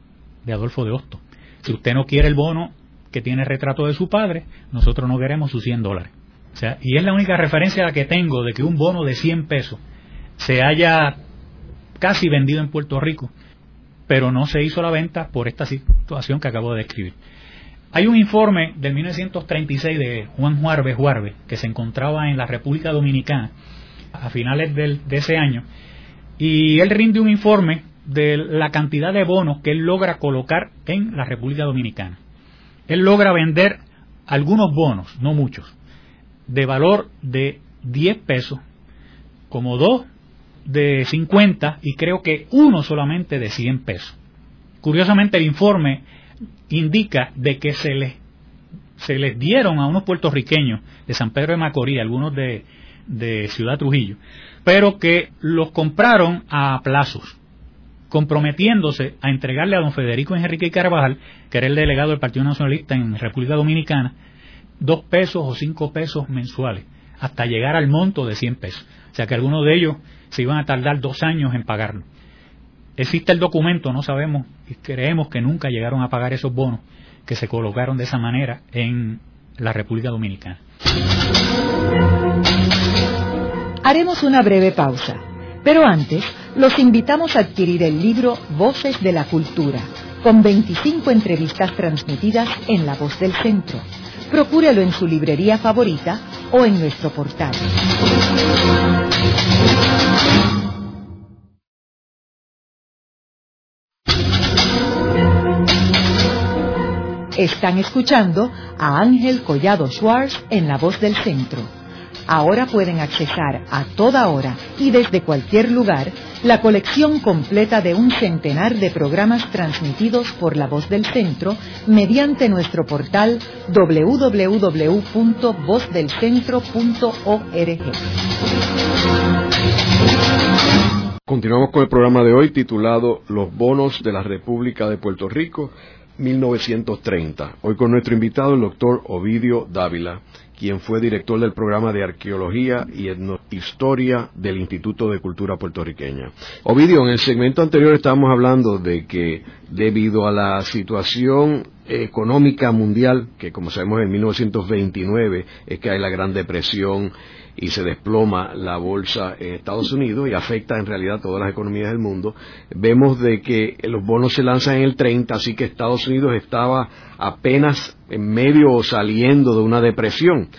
de Adolfo de Hostos. Si usted no quiere el bono que tiene retrato de su padre, nosotros no queremos sus 100 dólares. O sea, y es la única referencia que tengo de que un bono de 100 pesos se haya casi vendido en Puerto Rico, pero no se hizo la venta por esta situación que acabo de describir. Hay un informe del 1936 de Juan Juarbe Juarbe, que se encontraba en la República Dominicana a finales de ese año, y él rinde un informe de la cantidad de bonos que él logra colocar en la República Dominicana. Él logra vender algunos bonos, no muchos, de valor de 10 pesos, como dos de 50 y creo que uno solamente de 100 pesos. Curiosamente el informe indica de que se les, se les dieron a unos puertorriqueños de San Pedro de Macorís, algunos de, de Ciudad Trujillo, pero que los compraron a plazos, comprometiéndose a entregarle a don Federico Enrique Carvajal, que era el delegado del Partido Nacionalista en República Dominicana, dos pesos o cinco pesos mensuales, hasta llegar al monto de 100 pesos. O sea que algunos de ellos se iban a tardar dos años en pagarlo. Existe el documento, no sabemos y creemos que nunca llegaron a pagar esos bonos que se colocaron de esa manera en la República Dominicana. Haremos una breve pausa, pero antes los invitamos a adquirir el libro Voces de la Cultura, con 25 entrevistas transmitidas en La Voz del Centro. Procúrelo en su librería favorita o en nuestro portal. Están escuchando a Ángel Collado Schwartz en La Voz del Centro. Ahora pueden accesar a toda hora y desde cualquier lugar la colección completa de un centenar de programas transmitidos por La Voz del Centro mediante nuestro portal www.vozdelcentro.org. Continuamos con el programa de hoy titulado Los bonos de la República de Puerto Rico 1930. Hoy con nuestro invitado, el doctor Ovidio Dávila, quien fue director del programa de Arqueología y Historia del Instituto de Cultura Puertorriqueña. Ovidio, en el segmento anterior estábamos hablando de que debido a la situación económica mundial, que como sabemos en 1929 es que hay la Gran Depresión y se desploma la bolsa en Estados Unidos y afecta en realidad todas las economías del mundo, vemos de que los bonos se lanzan en el 30, así que Estados Unidos estaba apenas en medio o saliendo de una depresión.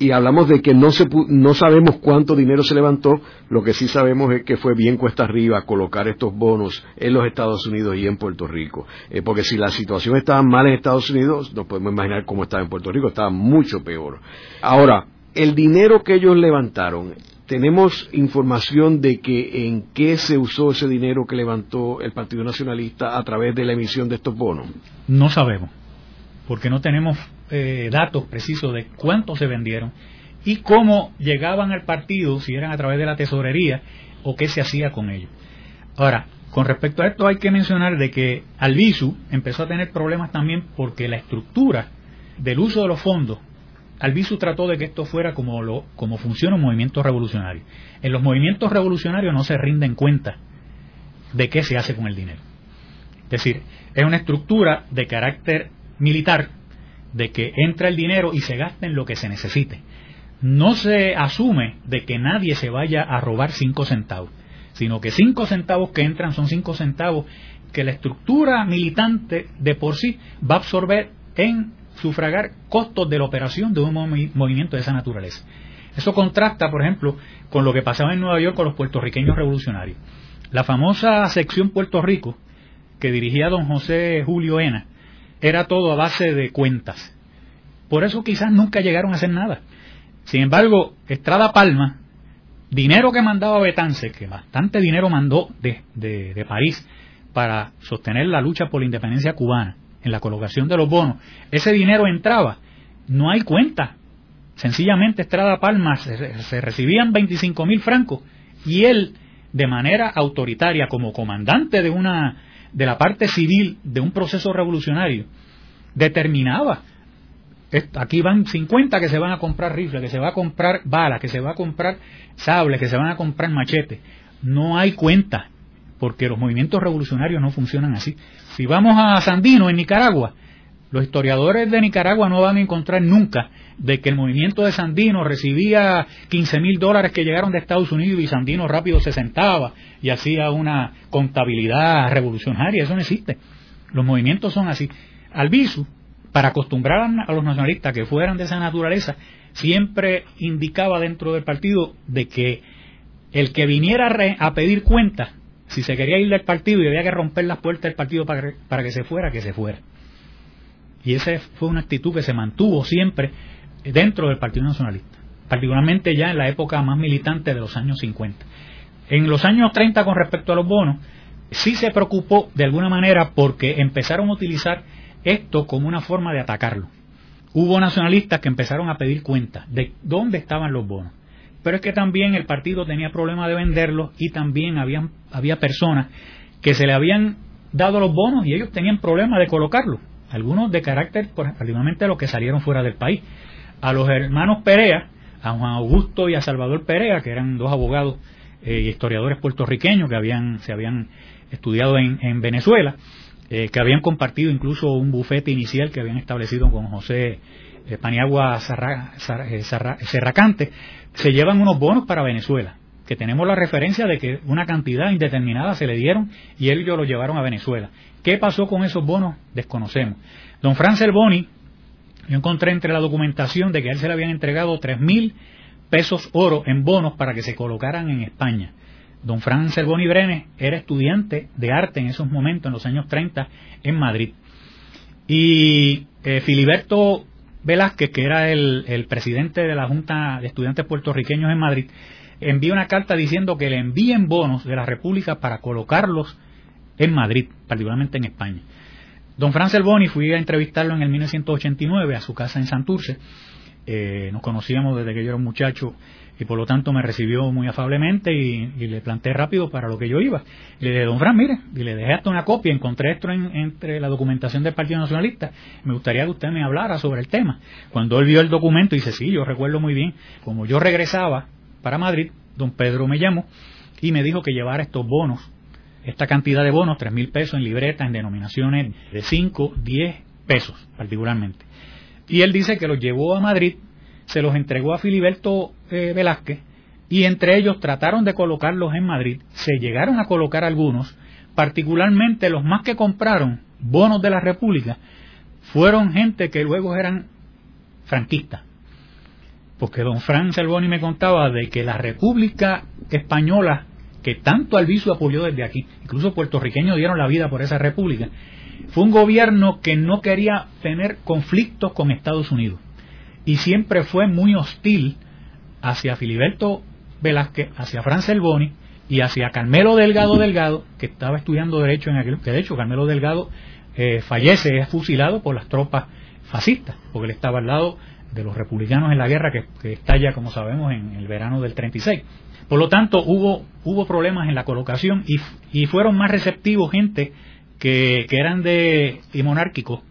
Y hablamos de que no, se, no sabemos cuánto dinero se levantó, lo que sí sabemos es que fue bien cuesta arriba colocar estos bonos en los Estados Unidos y en Puerto Rico. Eh, porque si la situación estaba mal en Estados Unidos, no podemos imaginar cómo estaba en Puerto Rico, estaba mucho peor. Ahora, el dinero que ellos levantaron, tenemos información de que en qué se usó ese dinero que levantó el Partido Nacionalista a través de la emisión de estos bonos. No sabemos, porque no tenemos eh, datos precisos de cuánto se vendieron y cómo llegaban al partido, si eran a través de la tesorería o qué se hacía con ellos. Ahora, con respecto a esto hay que mencionar de que Albizu empezó a tener problemas también porque la estructura del uso de los fondos Albizu trató de que esto fuera como, lo, como funciona un movimiento revolucionario. En los movimientos revolucionarios no se rinden cuenta de qué se hace con el dinero. Es decir, es una estructura de carácter militar de que entra el dinero y se gasta en lo que se necesite. No se asume de que nadie se vaya a robar cinco centavos, sino que cinco centavos que entran son cinco centavos que la estructura militante de por sí va a absorber en sufragar costos de la operación de un movimiento de esa naturaleza. Eso contrasta, por ejemplo, con lo que pasaba en Nueva York con los puertorriqueños revolucionarios. La famosa sección Puerto Rico, que dirigía don José Julio Ena, era todo a base de cuentas. Por eso quizás nunca llegaron a hacer nada. Sin embargo, Estrada Palma, dinero que mandaba Betance, que bastante dinero mandó de, de París para sostener la lucha por la independencia cubana, en la colocación de los bonos, ese dinero entraba, no hay cuenta. Sencillamente Estrada Palma se, recibían 25 mil francos y él, de manera autoritaria, como comandante de una de la parte civil de un proceso revolucionario, determinaba aquí van 50 que se van a comprar rifles, que se va a comprar balas, que se va a comprar sables, que se van a comprar machetes. No hay cuenta porque los movimientos revolucionarios no funcionan así. Si vamos a Sandino, en Nicaragua, los historiadores de Nicaragua no van a encontrar nunca de que el movimiento de Sandino recibía 15 mil dólares que llegaron de Estados Unidos y Sandino rápido se sentaba y hacía una contabilidad revolucionaria. Eso no existe. Los movimientos son así. Albizu, para acostumbrar a los nacionalistas que fueran de esa naturaleza, siempre indicaba dentro del partido de que el que viniera a pedir cuentas si se quería ir del partido y había que romper las puertas del partido para, que se fuera, que se fuera. Y esa fue una actitud que se mantuvo siempre dentro del Partido Nacionalista, particularmente ya en la época más militante de los años 50. En los años 30 con respecto a los bonos, sí se preocupó de alguna manera porque empezaron a utilizar esto como una forma de atacarlo. Hubo nacionalistas que empezaron a pedir cuentas de dónde estaban los bonos pero es que también el partido tenía problemas de venderlos y también habían, había personas que se le habían dado los bonos y ellos tenían problemas de colocarlos, algunos de carácter, particularmente los que salieron fuera del país. A los hermanos Perea, a Juan Augusto y a Salvador Perea, que eran dos abogados eh, y historiadores puertorriqueños que habían, se habían estudiado en, Venezuela, eh, que habían compartido incluso un bufete inicial que habían establecido con José eh, Paniagua Serracante, se llevan unos bonos para Venezuela, que tenemos la referencia de que una cantidad indeterminada se le dieron y ellos lo llevaron a Venezuela. ¿Qué pasó con esos bonos? Desconocemos. Don Franz Boni, yo encontré entre la documentación de que a él se le habían entregado tres mil pesos oro en bonos para que se colocaran en España. Don Franz Boni Brenes era estudiante de arte en esos momentos, en los años 30, en Madrid. Y eh, Filiberto Velázquez, que era el, presidente de la Junta de Estudiantes Puertorriqueños en Madrid, envía una carta diciendo que le envíen bonos de la República para colocarlos en Madrid, particularmente en España. Don Franz Boni fui a entrevistarlo en el 1989 a su casa en Santurce. Eh, nos conocíamos desde que yo era un muchacho y por lo tanto me recibió muy afablemente y, le planteé rápido para lo que yo iba. Le dije, don Fran, mire, y le dejé hasta una copia, encontré esto entre la documentación del Partido Nacionalista, me gustaría que usted me hablara sobre el tema. Cuando él vio el documento, dice, sí, yo recuerdo muy bien, como yo regresaba para Madrid, don Pedro me llamó y me dijo que llevara estos bonos, esta cantidad de bonos, tres mil pesos en libretas, en denominaciones de 5, 10 pesos particularmente. Y él dice que los llevó a Madrid se los entregó a Filiberto eh, Velázquez y entre ellos trataron de colocarlos en Madrid, se llegaron a colocar algunos, particularmente los más que compraron bonos de la República, fueron gente que luego eran franquistas. Porque don Fran Selboni me contaba de que la República Española, que tanto Alviso apoyó desde aquí, incluso puertorriqueños dieron la vida por esa república, fue un gobierno que no quería tener conflictos con Estados Unidos y siempre fue muy hostil hacia Filiberto Velázquez, hacia Fran Boni y hacia Carmelo Delgado Delgado, que estaba estudiando Derecho en aquel, que de hecho Carmelo Delgado eh, fallece, es fusilado por las tropas fascistas, porque él estaba al lado de los republicanos en la guerra que, estalla, como sabemos, en el verano del 36. Por lo tanto, hubo, hubo problemas en la colocación y, y fueron más receptivos gente que, que eran de y monárquicos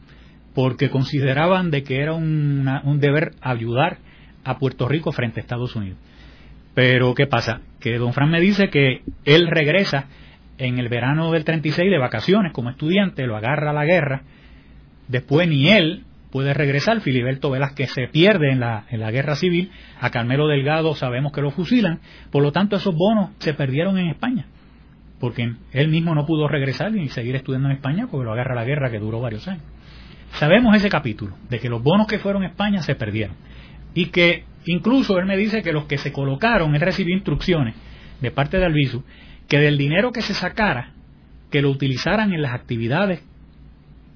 porque consideraban de que era un deber ayudar a Puerto Rico frente a Estados Unidos. Pero ¿qué pasa? Que don Fran me dice que él regresa en el verano del 36 de vacaciones como estudiante, lo agarra a la guerra, después ni él puede regresar, Filiberto Velázquez se pierde en la, en la guerra civil, a Carmelo Delgado sabemos que lo fusilan, por lo tanto esos bonos se perdieron en España. Porque él mismo no pudo regresar y seguir estudiando en España porque lo agarra la guerra que duró varios años. Sabemos ese capítulo, de que los bonos que fueron a España se perdieron y que incluso él me dice que los que se colocaron, él recibió instrucciones de parte de Albizu, que del dinero que se sacara, que lo utilizaran en las actividades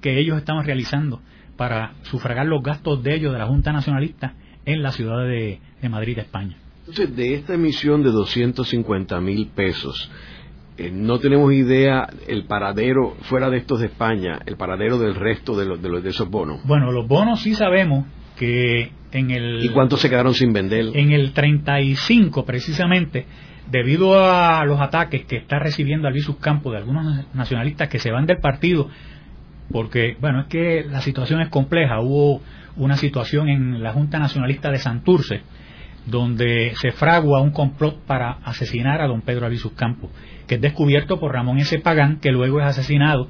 que ellos estaban realizando para sufragar los gastos de ellos, de la Junta Nacionalista, en la ciudad de, Madrid, España. Entonces, de esta emisión de 250 mil pesos, eh, no tenemos idea el paradero, fuera de estos de España, el paradero del resto de, los, de, los, de esos bonos. Bueno, los bonos sí sabemos que en el... ¿Y cuántos se quedaron sin vender? En el 35, precisamente, debido a los ataques que está recibiendo Albizus Campo de algunos nacionalistas que se van del partido, porque, bueno, es que la situación es compleja. Hubo una situación en la Junta Nacionalista de Santurce, donde se fragua un complot para asesinar a don Pedro Albizus Campo, que es descubierto por Ramón S. Pagán, que luego es asesinado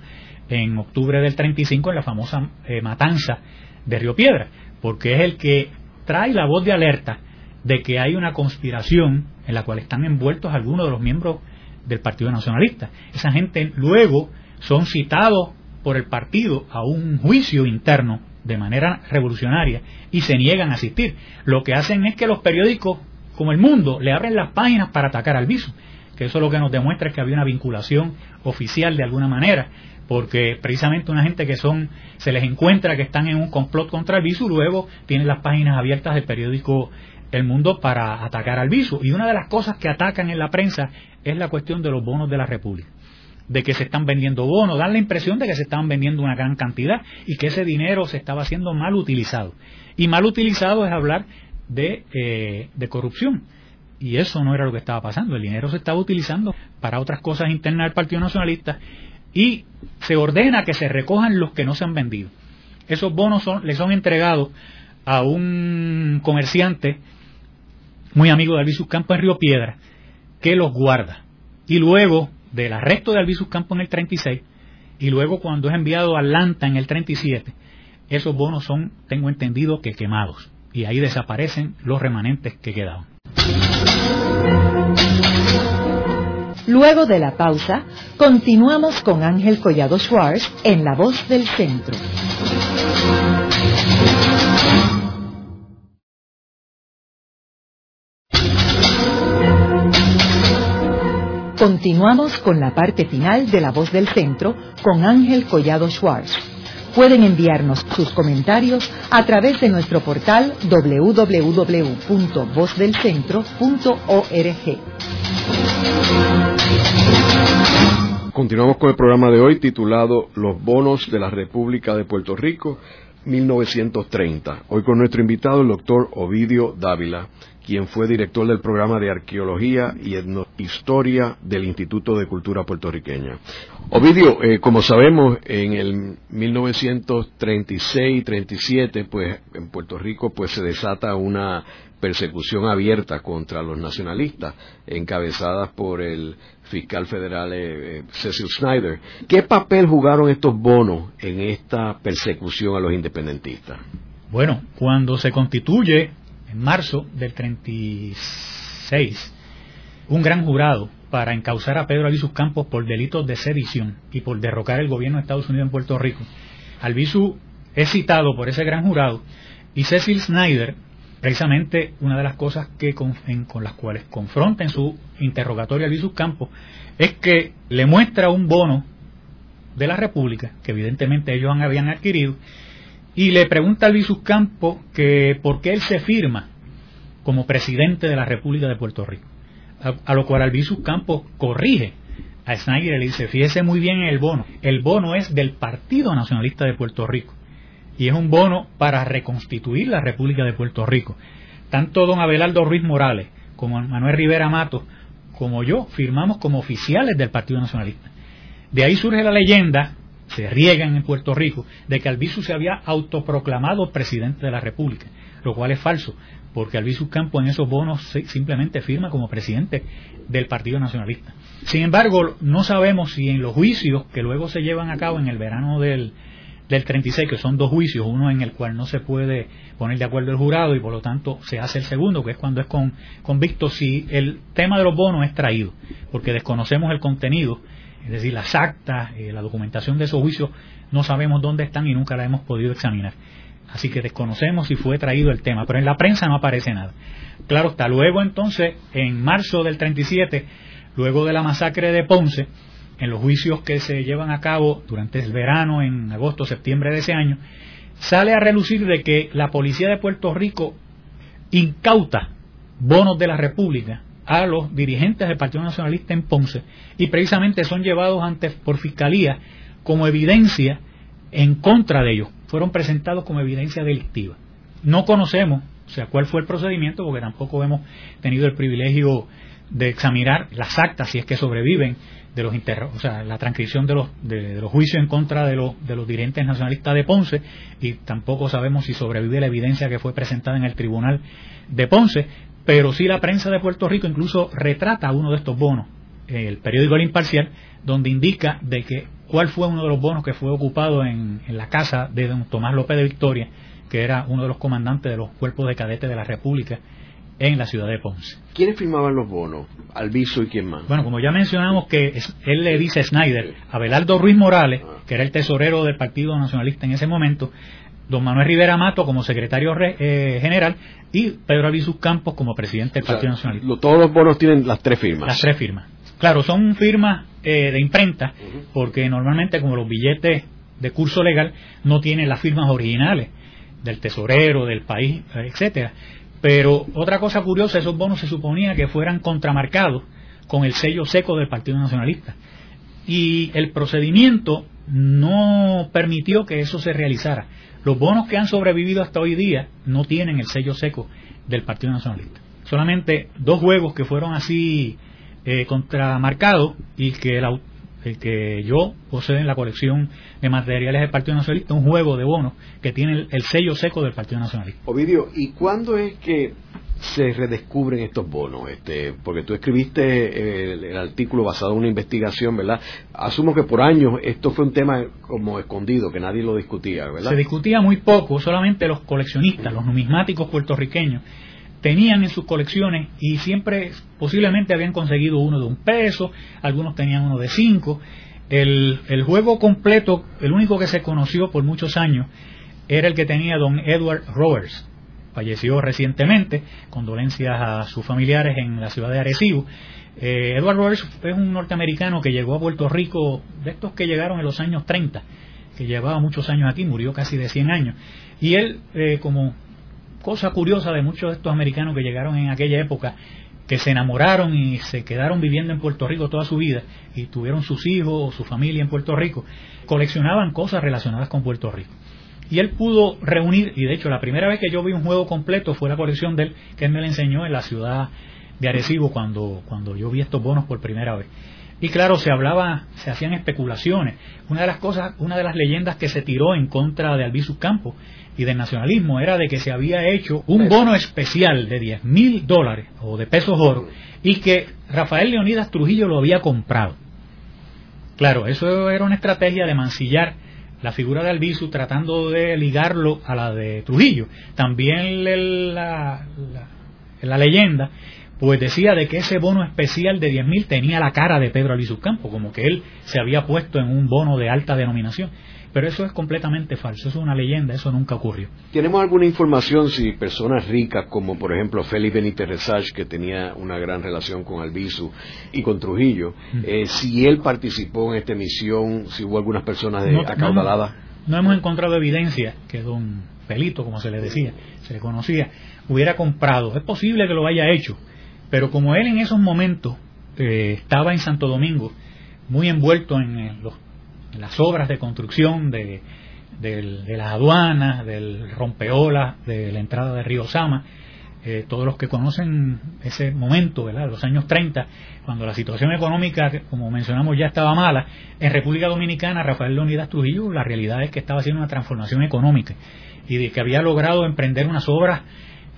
en octubre del 35 en la famosa eh, matanza de Río Piedra, porque es el que trae la voz de alerta de que hay una conspiración en la cual están envueltos algunos de los miembros del Partido Nacionalista. Esa gente luego son citados por el partido a un juicio interno de manera revolucionaria y se niegan a asistir. Lo que hacen es que los periódicos, como el mundo, le abren las páginas para atacar al viso, que eso lo que nos demuestra es que había una vinculación oficial de alguna manera, porque precisamente una gente que son, se les encuentra que están en un complot contra el viso, luego tienen las páginas abiertas del periódico el mundo para atacar al viso. Y una de las cosas que atacan en la prensa es la cuestión de los bonos de la República. De que se están vendiendo bonos, dan la impresión de que se estaban vendiendo una gran cantidad y que ese dinero se estaba haciendo mal utilizado. Y mal utilizado es hablar de, eh, de corrupción. Y eso no era lo que estaba pasando. El dinero se estaba utilizando para otras cosas internas del Partido Nacionalista y se ordena que se recojan los que no se han vendido. Esos bonos son, le son entregados a un comerciante muy amigo de Albizus Campo en Río Piedra, que los guarda. Y luego del arresto de Albizus Campo en el 36, y luego cuando es enviado a Atlanta en el 37, esos bonos son, tengo entendido, que quemados. Y ahí desaparecen los remanentes que quedaban. Luego de la pausa, continuamos con Ángel Collado Schwartz en La Voz del Centro. Continuamos con la parte final de La Voz del Centro con Ángel Collado Schwartz. Pueden enviarnos sus comentarios a través de nuestro portal www.vozdelcentro.org. Continuamos con el programa de hoy titulado Los bonos de la República de Puerto Rico 1930. Hoy con nuestro invitado el doctor Ovidio Dávila, quien fue director del programa de Arqueología y Etnohistoria del Instituto de Cultura Puertorriqueña. Ovidio, eh, como sabemos, en el 1936-37, pues en Puerto Rico pues se desata una persecución abierta contra los nacionalistas, encabezadas por el fiscal federal eh, eh, Cecil Snyder. ¿Qué papel jugaron estos bonos en esta persecución a los independentistas? Bueno, cuando se constituye en marzo del 36 un gran jurado para encauzar a Pedro Albizu Campos por delitos de sedición y por derrocar el gobierno de Estados Unidos en Puerto Rico. Albizu es citado por ese gran jurado y Cecil Snyder, precisamente una de las cosas que con, las cuales confronta en su interrogatorio a Albizu Campos es que le muestra un bono de la República, que evidentemente ellos habían adquirido, y le pregunta a Luis Campos que por qué él se firma como presidente de la República de Puerto Rico. A, lo cual Albizus Campos corrige a Snyder y le dice, fíjese muy bien en el bono. El bono es del Partido Nacionalista de Puerto Rico y es un bono para reconstituir la República de Puerto Rico. Tanto don Abelardo Ruiz Morales como Manuel Rivera Mato como yo firmamos como oficiales del Partido Nacionalista. De ahí surge la leyenda se riegan en Puerto Rico de que Albizu se había autoproclamado presidente de la República, lo cual es falso, porque Albizu Campo en esos bonos simplemente firma como presidente del Partido Nacionalista. Sin embargo, no sabemos si en los juicios que luego se llevan a cabo en el verano del, del 36, que son dos juicios, uno en el cual no se puede poner de acuerdo el jurado y por lo tanto se hace el segundo, que es cuando es con, convicto si el tema de los bonos es traído, porque desconocemos el contenido, es decir, las actas, eh, la documentación de esos juicios, no sabemos dónde están y nunca la hemos podido examinar. Así que desconocemos si fue traído el tema, pero en la prensa no aparece nada. Claro está, luego entonces, en marzo del 37, luego de la masacre de Ponce, en los juicios que se llevan a cabo durante el verano, en agosto, septiembre de ese año, sale a relucir de que la policía de Puerto Rico incauta bonos de la República a los dirigentes del Partido Nacionalista en Ponce y precisamente son llevados ante por fiscalía como evidencia en contra de ellos. Fueron presentados como evidencia delictiva. No conocemos, o sea, cuál fue el procedimiento porque tampoco hemos tenido el privilegio de examinar las actas si es que sobreviven de los o sea, la transcripción de los, de, los juicios en contra de los, de los dirigentes nacionalistas de Ponce y tampoco sabemos si sobrevive la evidencia que fue presentada en el tribunal de Ponce, pero sí la prensa de Puerto Rico incluso retrata uno de estos bonos, el periódico El Imparcial, donde indica de que cuál fue uno de los bonos que fue ocupado en, en la casa de don Tomás López de Victoria, que era uno de los comandantes de los cuerpos de cadetes de la República en la ciudad de Ponce. ¿Quiénes firmaban los bonos? Alviso y quién más. Bueno, como ya mencionamos que él le dice a Snyder, a Belardo Ruiz Morales, ah. que era el tesorero del Partido Nacionalista en ese momento, don Manuel Rivera Mato como secretario eh, general y Pedro Albizu Campos como presidente del Partido Nacionalista. todos los bonos tienen las tres firmas. Las tres firmas. Claro, son firmas eh, de imprenta, porque normalmente como los billetes de curso legal no tienen las firmas originales del tesorero, del país, etcétera. Pero otra cosa curiosa, esos bonos se suponía que fueran contramarcados con el sello seco del Partido Nacionalista. Y el procedimiento no permitió que eso se realizara. Los bonos que han sobrevivido hasta hoy día no tienen el sello seco del Partido Nacionalista. Solamente dos juegos que fueron así eh, contramarcados y que el, el que yo poseo en la colección de materiales del Partido Nacionalista, un juego de bonos que tiene el, sello seco del Partido Nacionalista. Ovidio, ¿y cuándo es que se redescubren estos bonos? Este, porque tú escribiste eh, el, artículo basado en una investigación, ¿verdad? Asumo que por años esto fue un tema como escondido, que nadie lo discutía, ¿verdad? Se discutía muy poco, solamente los coleccionistas, los numismáticos puertorriqueños, tenían en sus colecciones y siempre posiblemente habían conseguido uno de un peso, algunos tenían uno de cinco. El, el juego completo, el único que se conoció por muchos años, era el que tenía don Edward Roberts. Falleció recientemente, condolencias a sus familiares en la ciudad de Arecibo. Eh, Edward Roberts es un norteamericano que llegó a Puerto Rico, de estos que llegaron en los años 30, que llevaba muchos años aquí, murió casi de 100 años. Y él, eh, como cosa curiosa de muchos de estos americanos que llegaron en aquella época, que se enamoraron y se quedaron viviendo en Puerto Rico toda su vida y tuvieron sus hijos o su familia en Puerto Rico, coleccionaban cosas relacionadas con Puerto Rico. Y él pudo reunir, y de hecho la primera vez que yo vi un juego completo fue la colección de él, que él me la enseñó en la ciudad de Arecibo cuando, cuando yo vi estos bonos por primera vez. Y claro, se hablaba, se hacían especulaciones. Una de las cosas, una de las leyendas que se tiró en contra de Albizu Campos y del nacionalismo era de que se había hecho un bono especial de 10 mil dólares o de pesos oro y que Rafael Leonidas Trujillo lo había comprado. Claro, eso era una estrategia de mancillar la figura de Albizu tratando de ligarlo a la de Trujillo. También la, la, la leyenda pues decía de que ese bono especial de 10.000 tenía la cara de Pedro Albizu Campo, como que él se había puesto en un bono de alta denominación. Pero eso es completamente falso, eso es una leyenda, eso nunca ocurrió. ¿Tenemos alguna información si personas ricas como por ejemplo Félix Benítez Resach, que tenía una gran relación con Albizu y con Trujillo, eh, si él participó en esta misión, si hubo algunas personas de acaudaladas? No, hemos encontrado evidencia que don Felito, como se le decía, se le conocía, hubiera comprado. Es posible que lo haya hecho, pero como él en esos momentos eh, estaba en Santo Domingo, muy envuelto en los las obras de construcción de, las aduanas, del rompeolas, de la entrada de Río Sama. Eh, todos los que conocen ese momento, ¿verdad? los años 30, cuando la situación económica, como mencionamos, ya estaba mala, en República Dominicana, Rafael Leonidas Trujillo, la realidad es que estaba haciendo una transformación económica y de que había logrado emprender unas obras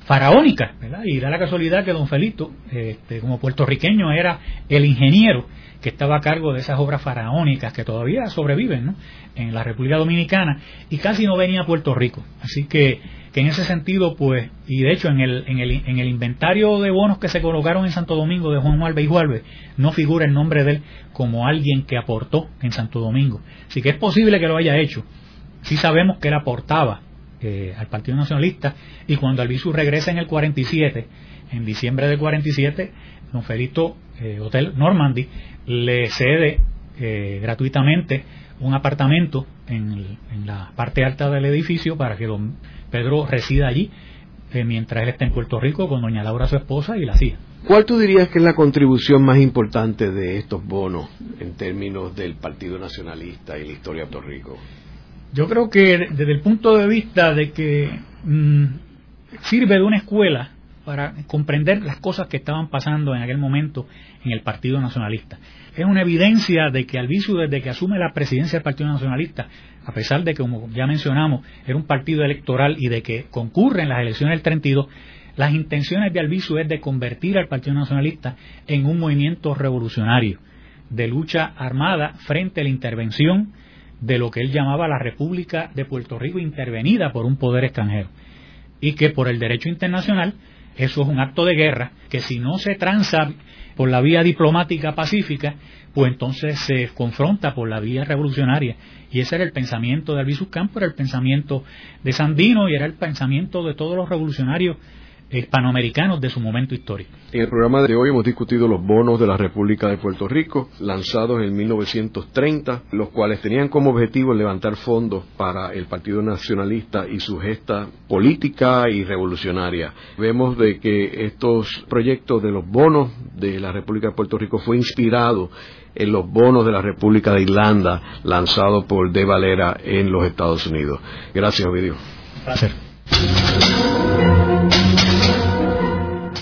faraónicas, Y da la casualidad que don Felito, este, como puertorriqueño, era el ingeniero que estaba a cargo de esas obras faraónicas que todavía sobreviven en la República Dominicana y casi no venía a Puerto Rico. Así que, que en ese sentido, pues, y de hecho en el, en, el, en el inventario de bonos que se colocaron en Santo Domingo de Juan Juárez y Juárez, no figura el nombre de él como alguien que aportó en Santo Domingo. Así que es posible que lo haya hecho. Sí sabemos que él aportaba eh, al Partido Nacionalista y cuando Albizu regresa en el 47, en diciembre del 47, don Felito eh, Hotel Normandy le cede eh, gratuitamente un apartamento en, la parte alta del edificio para que don Pedro resida allí mientras él está en Puerto Rico con doña Laura su esposa y la hija. ¿Cuál tú dirías que es la contribución más importante de estos bonos en términos del Partido Nacionalista y la historia de Puerto Rico? Yo creo que desde el punto de vista de que mm, sirve de una escuela para comprender las cosas que estaban pasando en aquel momento en el Partido Nacionalista. Es una evidencia de que Albizu, desde que asume la presidencia del Partido Nacionalista, a pesar de que, como ya mencionamos, era un partido electoral y de que concurre en las elecciones del 32, las intenciones de Albizu es de convertir al Partido Nacionalista en un movimiento revolucionario, de lucha armada frente a la intervención de lo que él llamaba la República de Puerto Rico intervenida por un poder extranjero y que por el derecho internacional eso es un acto de guerra que si no se transa por la vía diplomática pacífica, pues entonces se confronta por la vía revolucionaria. Y ese era el pensamiento de Albizu Campo, era el pensamiento de Sandino y era el pensamiento de todos los revolucionarios hispanoamericanos de su momento histórico. En el programa de hoy hemos discutido los bonos de la República de Puerto Rico, lanzados en 1930, los cuales tenían como objetivo levantar fondos para el Partido Nacionalista y su gesta política y revolucionaria. Vemos de que estos proyectos de los bonos de la República de Puerto Rico fue inspirado en los bonos de la República de Irlanda lanzados por De Valera en los Estados Unidos. Gracias, Ovidio.